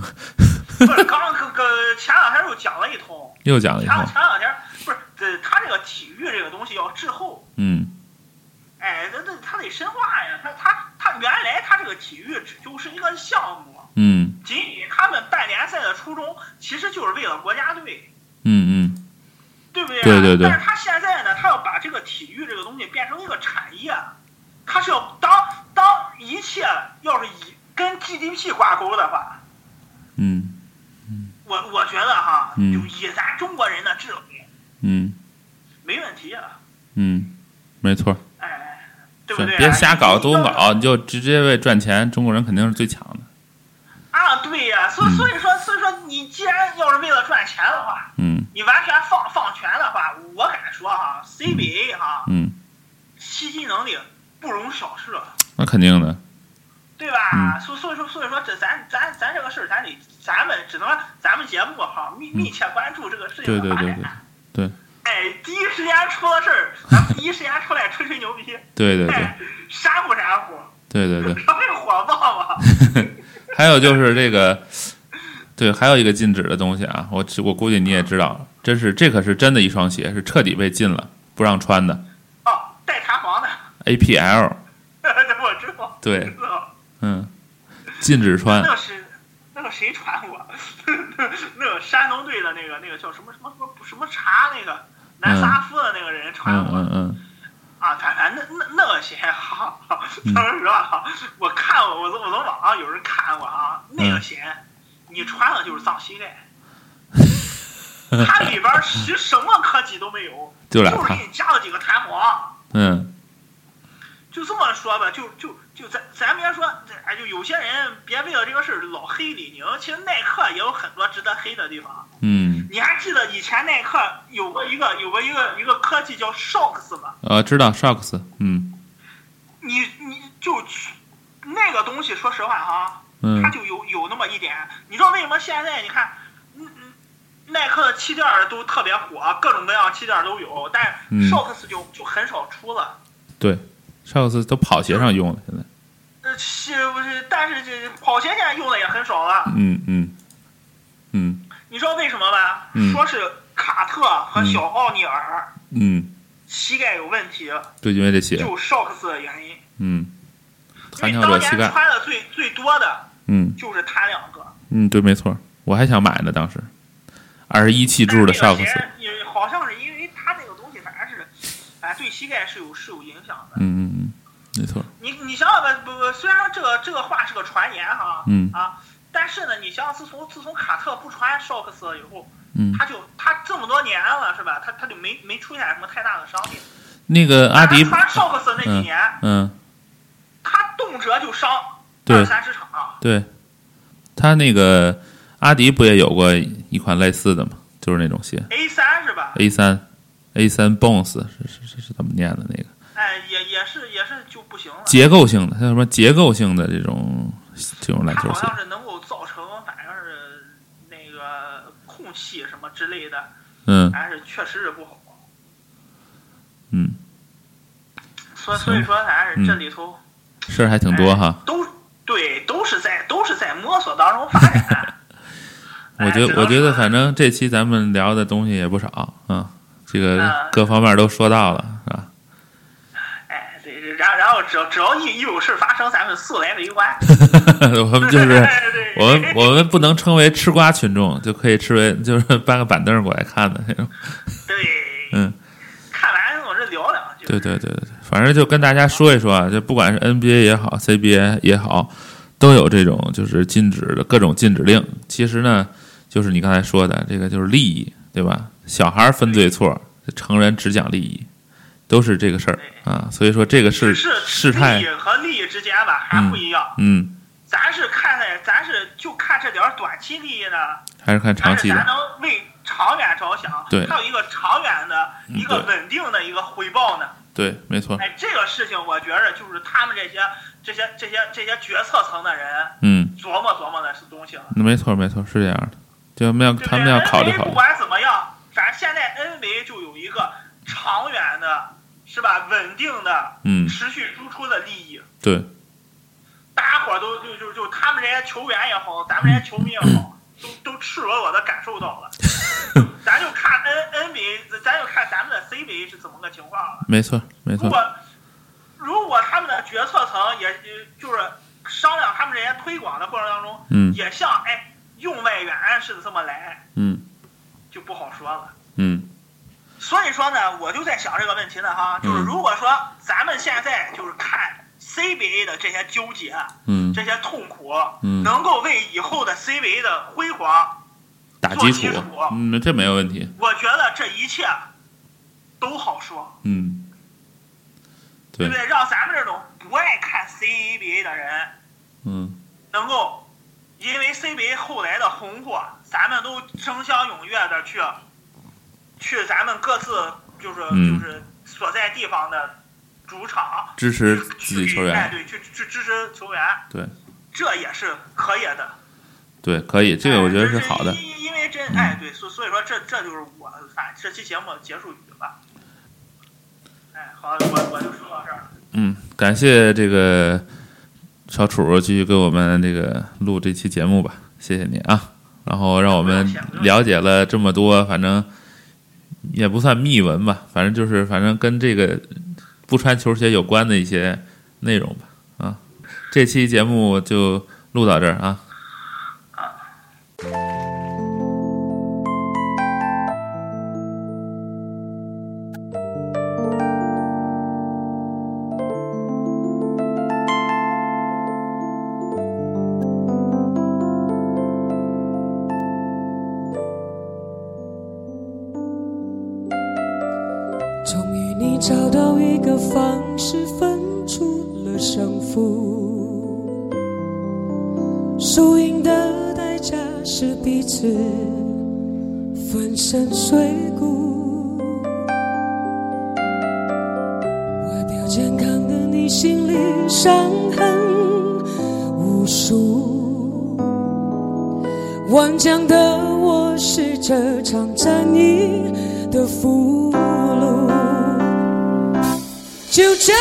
[SPEAKER 3] 不是 *laughs* 刚刚个前两天又讲了一通，
[SPEAKER 2] 又讲了一通。
[SPEAKER 3] 前两天不是，这，他这个体育这个东西要滞后。
[SPEAKER 2] 嗯
[SPEAKER 3] 哎，这这他得深化呀，他他他原来他这个体育只就是一个项目，
[SPEAKER 2] 嗯。
[SPEAKER 3] 仅以他们办联赛的初衷，其实就是为了国家队，
[SPEAKER 2] 嗯嗯。
[SPEAKER 3] 对不对、啊？
[SPEAKER 2] 对对对。
[SPEAKER 3] 但是他现在呢，他要把这个体育这个东西变成一个产业，他是要当当一切要是以跟 GDP 挂钩的话，
[SPEAKER 2] 嗯。
[SPEAKER 3] 我我觉得哈，
[SPEAKER 2] 嗯。
[SPEAKER 3] 就以咱中国人的智慧，
[SPEAKER 2] 嗯。
[SPEAKER 3] 没问题啊，
[SPEAKER 2] 嗯，没错。
[SPEAKER 3] 哎，对不对啊？
[SPEAKER 2] 别瞎搞多搞，你就直接为赚钱，中国人肯定是最强的。
[SPEAKER 3] 啊，对呀、所所以说所以说，你既然要是为了赚钱的话，
[SPEAKER 2] 嗯
[SPEAKER 3] 你完全放放权的话，我敢说哈，CBA 哈，
[SPEAKER 2] 嗯，
[SPEAKER 3] 吸金能力不容小视，
[SPEAKER 2] 那肯定的。
[SPEAKER 3] 对吧？
[SPEAKER 2] 嗯
[SPEAKER 3] 所所以说所以说这咱咱咱这个事儿，咱得咱们只能说咱们节目哈密密切关注这个事情
[SPEAKER 2] 对对对。对对
[SPEAKER 3] 哎，第一时间出了事儿，咱们第一时间出来吹吹牛逼，*laughs*
[SPEAKER 2] 对对对
[SPEAKER 3] 哎，闪乎煽乎，
[SPEAKER 2] 对对对。
[SPEAKER 3] 稍微火爆嘛。*laughs*
[SPEAKER 2] 还有就是这个，对，还有一个禁止的东西啊，我我估计你也知道，真是这可是真的一双鞋，是彻底被禁了，不让穿的
[SPEAKER 3] 哦，带弹簧的
[SPEAKER 2] ，APL，*laughs*
[SPEAKER 3] 我知道。
[SPEAKER 2] 对嗯，禁止穿
[SPEAKER 3] 那，是那个谁传过？那个山东队的那个那个叫什么什么什么什么茶那个南萨夫的那个人传
[SPEAKER 2] 嗯
[SPEAKER 3] 过、
[SPEAKER 2] 嗯嗯，
[SPEAKER 3] 啊，反反正那那那个鞋哈，说实话哈，我看过，我从我从网上有人看过啊，那个鞋你穿了就是脏膝盖。它里边儿其实什么科技都没有，
[SPEAKER 2] 就
[SPEAKER 3] 就是给，你加了几个弹簧，
[SPEAKER 2] 嗯。
[SPEAKER 3] 就这么说吧，就就就咱咱别说，哎，就有些人别为了这个事儿老黑李宁，其实耐克也有很多值得黑的地方。
[SPEAKER 2] 嗯，
[SPEAKER 3] 你还记得以前耐克有过一个有过一个一个科技叫 Shocks 吗？
[SPEAKER 2] 呃，知道 Shocks，嗯
[SPEAKER 3] 你你就那个东西，说实话哈，
[SPEAKER 2] 嗯
[SPEAKER 3] 它就有有那么一点。你知道为什么现在你看，嗯嗯，耐克的气垫儿都特别火，各种各样气垫儿都有，但
[SPEAKER 2] 嗯
[SPEAKER 3] 是 Shocks 就就很少出了。
[SPEAKER 2] 对，Shocks 都跑鞋上用了，现在，
[SPEAKER 3] 呃，是不是？但是这跑鞋现在用的也很少了。
[SPEAKER 2] 嗯嗯嗯
[SPEAKER 3] 你知道为什么吗？
[SPEAKER 2] 嗯
[SPEAKER 3] 说是卡特和小奥尼尔
[SPEAKER 2] 嗯，
[SPEAKER 3] 膝盖有问题，
[SPEAKER 2] 就因为这鞋，
[SPEAKER 3] 就 Shocks 的原因。
[SPEAKER 2] 嗯，
[SPEAKER 3] 因
[SPEAKER 2] 弹
[SPEAKER 3] 为当年穿的最最多的
[SPEAKER 2] 嗯
[SPEAKER 3] 就是他两个。
[SPEAKER 2] 嗯，对，没错，我还想买呢，当时，二十一气柱的 Shocks，
[SPEAKER 3] 好像是因为他那个东西，反正是，反正对膝盖是有是有影响的。
[SPEAKER 2] 嗯嗯嗯，没错，
[SPEAKER 3] 你你想想吧，不不，虽然说这个这个话是个传言哈，
[SPEAKER 2] 嗯
[SPEAKER 3] 啊，但是呢，你想想自从自从卡特不穿 Shocks 以后，
[SPEAKER 2] 嗯，
[SPEAKER 3] 他就他这么多年了是吧？他他就没没出现什么太大的伤病。
[SPEAKER 2] 那个阿迪，
[SPEAKER 3] 他穿 Shocks 那几年，
[SPEAKER 2] 嗯，
[SPEAKER 3] 他动辄就伤
[SPEAKER 2] 对
[SPEAKER 3] 二三十场。
[SPEAKER 2] 对，他那个阿迪不也有过一款类似的吗？就是那种鞋
[SPEAKER 3] A 三是吧
[SPEAKER 2] ？A 三，A 三 Bones 是是是是怎么念的那个
[SPEAKER 3] 哎，也也是也是。
[SPEAKER 2] 结构性的，它有什么结构性的这种这种篮球鞋
[SPEAKER 3] 好像？是能够造成，反正是那个空气什么之类的，
[SPEAKER 2] 嗯
[SPEAKER 3] 反正是确实是不好。
[SPEAKER 2] 嗯，
[SPEAKER 3] 所
[SPEAKER 2] 行
[SPEAKER 3] 所以说，反正
[SPEAKER 2] 嗯
[SPEAKER 3] 是这里头
[SPEAKER 2] 事儿还挺多哈。
[SPEAKER 3] 都对，都是在都是在摸索当中发展。*laughs*
[SPEAKER 2] 我觉
[SPEAKER 3] 哎只能
[SPEAKER 2] 我觉得反正这期咱们聊的东西也不少，嗯，这个
[SPEAKER 3] 嗯
[SPEAKER 2] 各方面都说到了，是吧？
[SPEAKER 3] 然然后只要只要一一有事发生，咱们速来围观。*laughs*
[SPEAKER 2] 我们就是 *laughs* 我们我们不能称为吃瓜群众，就可以吃为就是搬个板凳过来看的那种。
[SPEAKER 3] 对，
[SPEAKER 2] 嗯，
[SPEAKER 3] 看完我这聊两句。
[SPEAKER 2] 对对对对，反正就跟大家说一说啊，就不管是 NBA 也好，CBA 也好，都有这种就是禁止的各种禁止令。其实呢，就是你刚才说的这个就是利益，对吧？小孩分对错，成人只讲利益，都是这个事儿啊。所以说这个是事态
[SPEAKER 3] 利益，和利益之间吧还不一样。
[SPEAKER 2] 嗯，
[SPEAKER 3] 咱是看在，咱是就看这点儿短期利益呢，
[SPEAKER 2] 还是看长期
[SPEAKER 3] 但是咱。能为长远着想，
[SPEAKER 2] 对
[SPEAKER 3] 还有一个长远的
[SPEAKER 2] 嗯
[SPEAKER 3] 一个稳定的一个回报呢。
[SPEAKER 2] 对，没错。
[SPEAKER 3] 哎，这个事情我觉着就是他们这些这些这些这些决策层的人
[SPEAKER 2] 嗯，
[SPEAKER 3] 琢磨琢磨的是东西了。
[SPEAKER 2] 没错没错，是这样的。就们要
[SPEAKER 3] 对不对
[SPEAKER 2] 他们要考虑考虑
[SPEAKER 3] 不。管怎么样，反正现在 NBA 就有一个长远的，是吧？稳定的、
[SPEAKER 2] 嗯，
[SPEAKER 3] 持续输出的利益。
[SPEAKER 2] 对，
[SPEAKER 3] 大家伙儿都就就就他们这些球员也好，咱们这些球迷也好，都都赤裸裸的感受到了。*laughs* 咱就看 N NBA，咱就看咱们的 CBA 是怎么个情况了。
[SPEAKER 2] 没错没错。
[SPEAKER 3] 如果如果他们的决策层也呃就是商量他们这些推广的过程当中，
[SPEAKER 2] 嗯
[SPEAKER 3] 也像哎用外援似的这么来，
[SPEAKER 2] 嗯
[SPEAKER 3] 就不好说了。
[SPEAKER 2] 嗯
[SPEAKER 3] 所以说呢，我就在想这个问题呢哈，就是
[SPEAKER 2] 嗯
[SPEAKER 3] 如果说咱们现在就是看 CBA 的这些纠结、
[SPEAKER 2] 嗯，
[SPEAKER 3] 这些痛苦，
[SPEAKER 2] 嗯。
[SPEAKER 3] 能够为以后的 CBA 的辉煌，
[SPEAKER 2] 打基础嗯，这没有问题。
[SPEAKER 3] 我觉得这一切都好说，
[SPEAKER 2] 嗯，对。
[SPEAKER 3] 对不，对？让咱们这种不爱看 CBA 的人
[SPEAKER 2] 嗯。
[SPEAKER 3] 能够因为 CBA 后来的红火，咱们都争相踊跃的去去咱们各自就是、
[SPEAKER 2] 嗯
[SPEAKER 3] 就是所在地方的主场
[SPEAKER 2] 支持自己球员，
[SPEAKER 3] 哎对，去去支持球员，
[SPEAKER 2] 对
[SPEAKER 3] 这也是可以的。
[SPEAKER 2] 对，可以，这个我觉得是好的
[SPEAKER 3] 哎。因因为真
[SPEAKER 2] 嗯
[SPEAKER 3] 哎对，所所以说这这就是我反这期节目结束语吧。哎，好，我我就说到这儿了。
[SPEAKER 2] 嗯，感谢这个小楚继续给我们这个录这期节目吧，谢谢你啊。然后让我们了解了这么多，反正也不算秘闻吧，反正就是反正跟这个不穿球鞋有关的一些内容吧。啊，这期节目就录到这儿啊。
[SPEAKER 1] 找到一个方式分出了胜负，输赢的代价是彼此粉身碎骨。外表健康的你心里伤痕无数，顽强的我是这场战役的俘虏，就这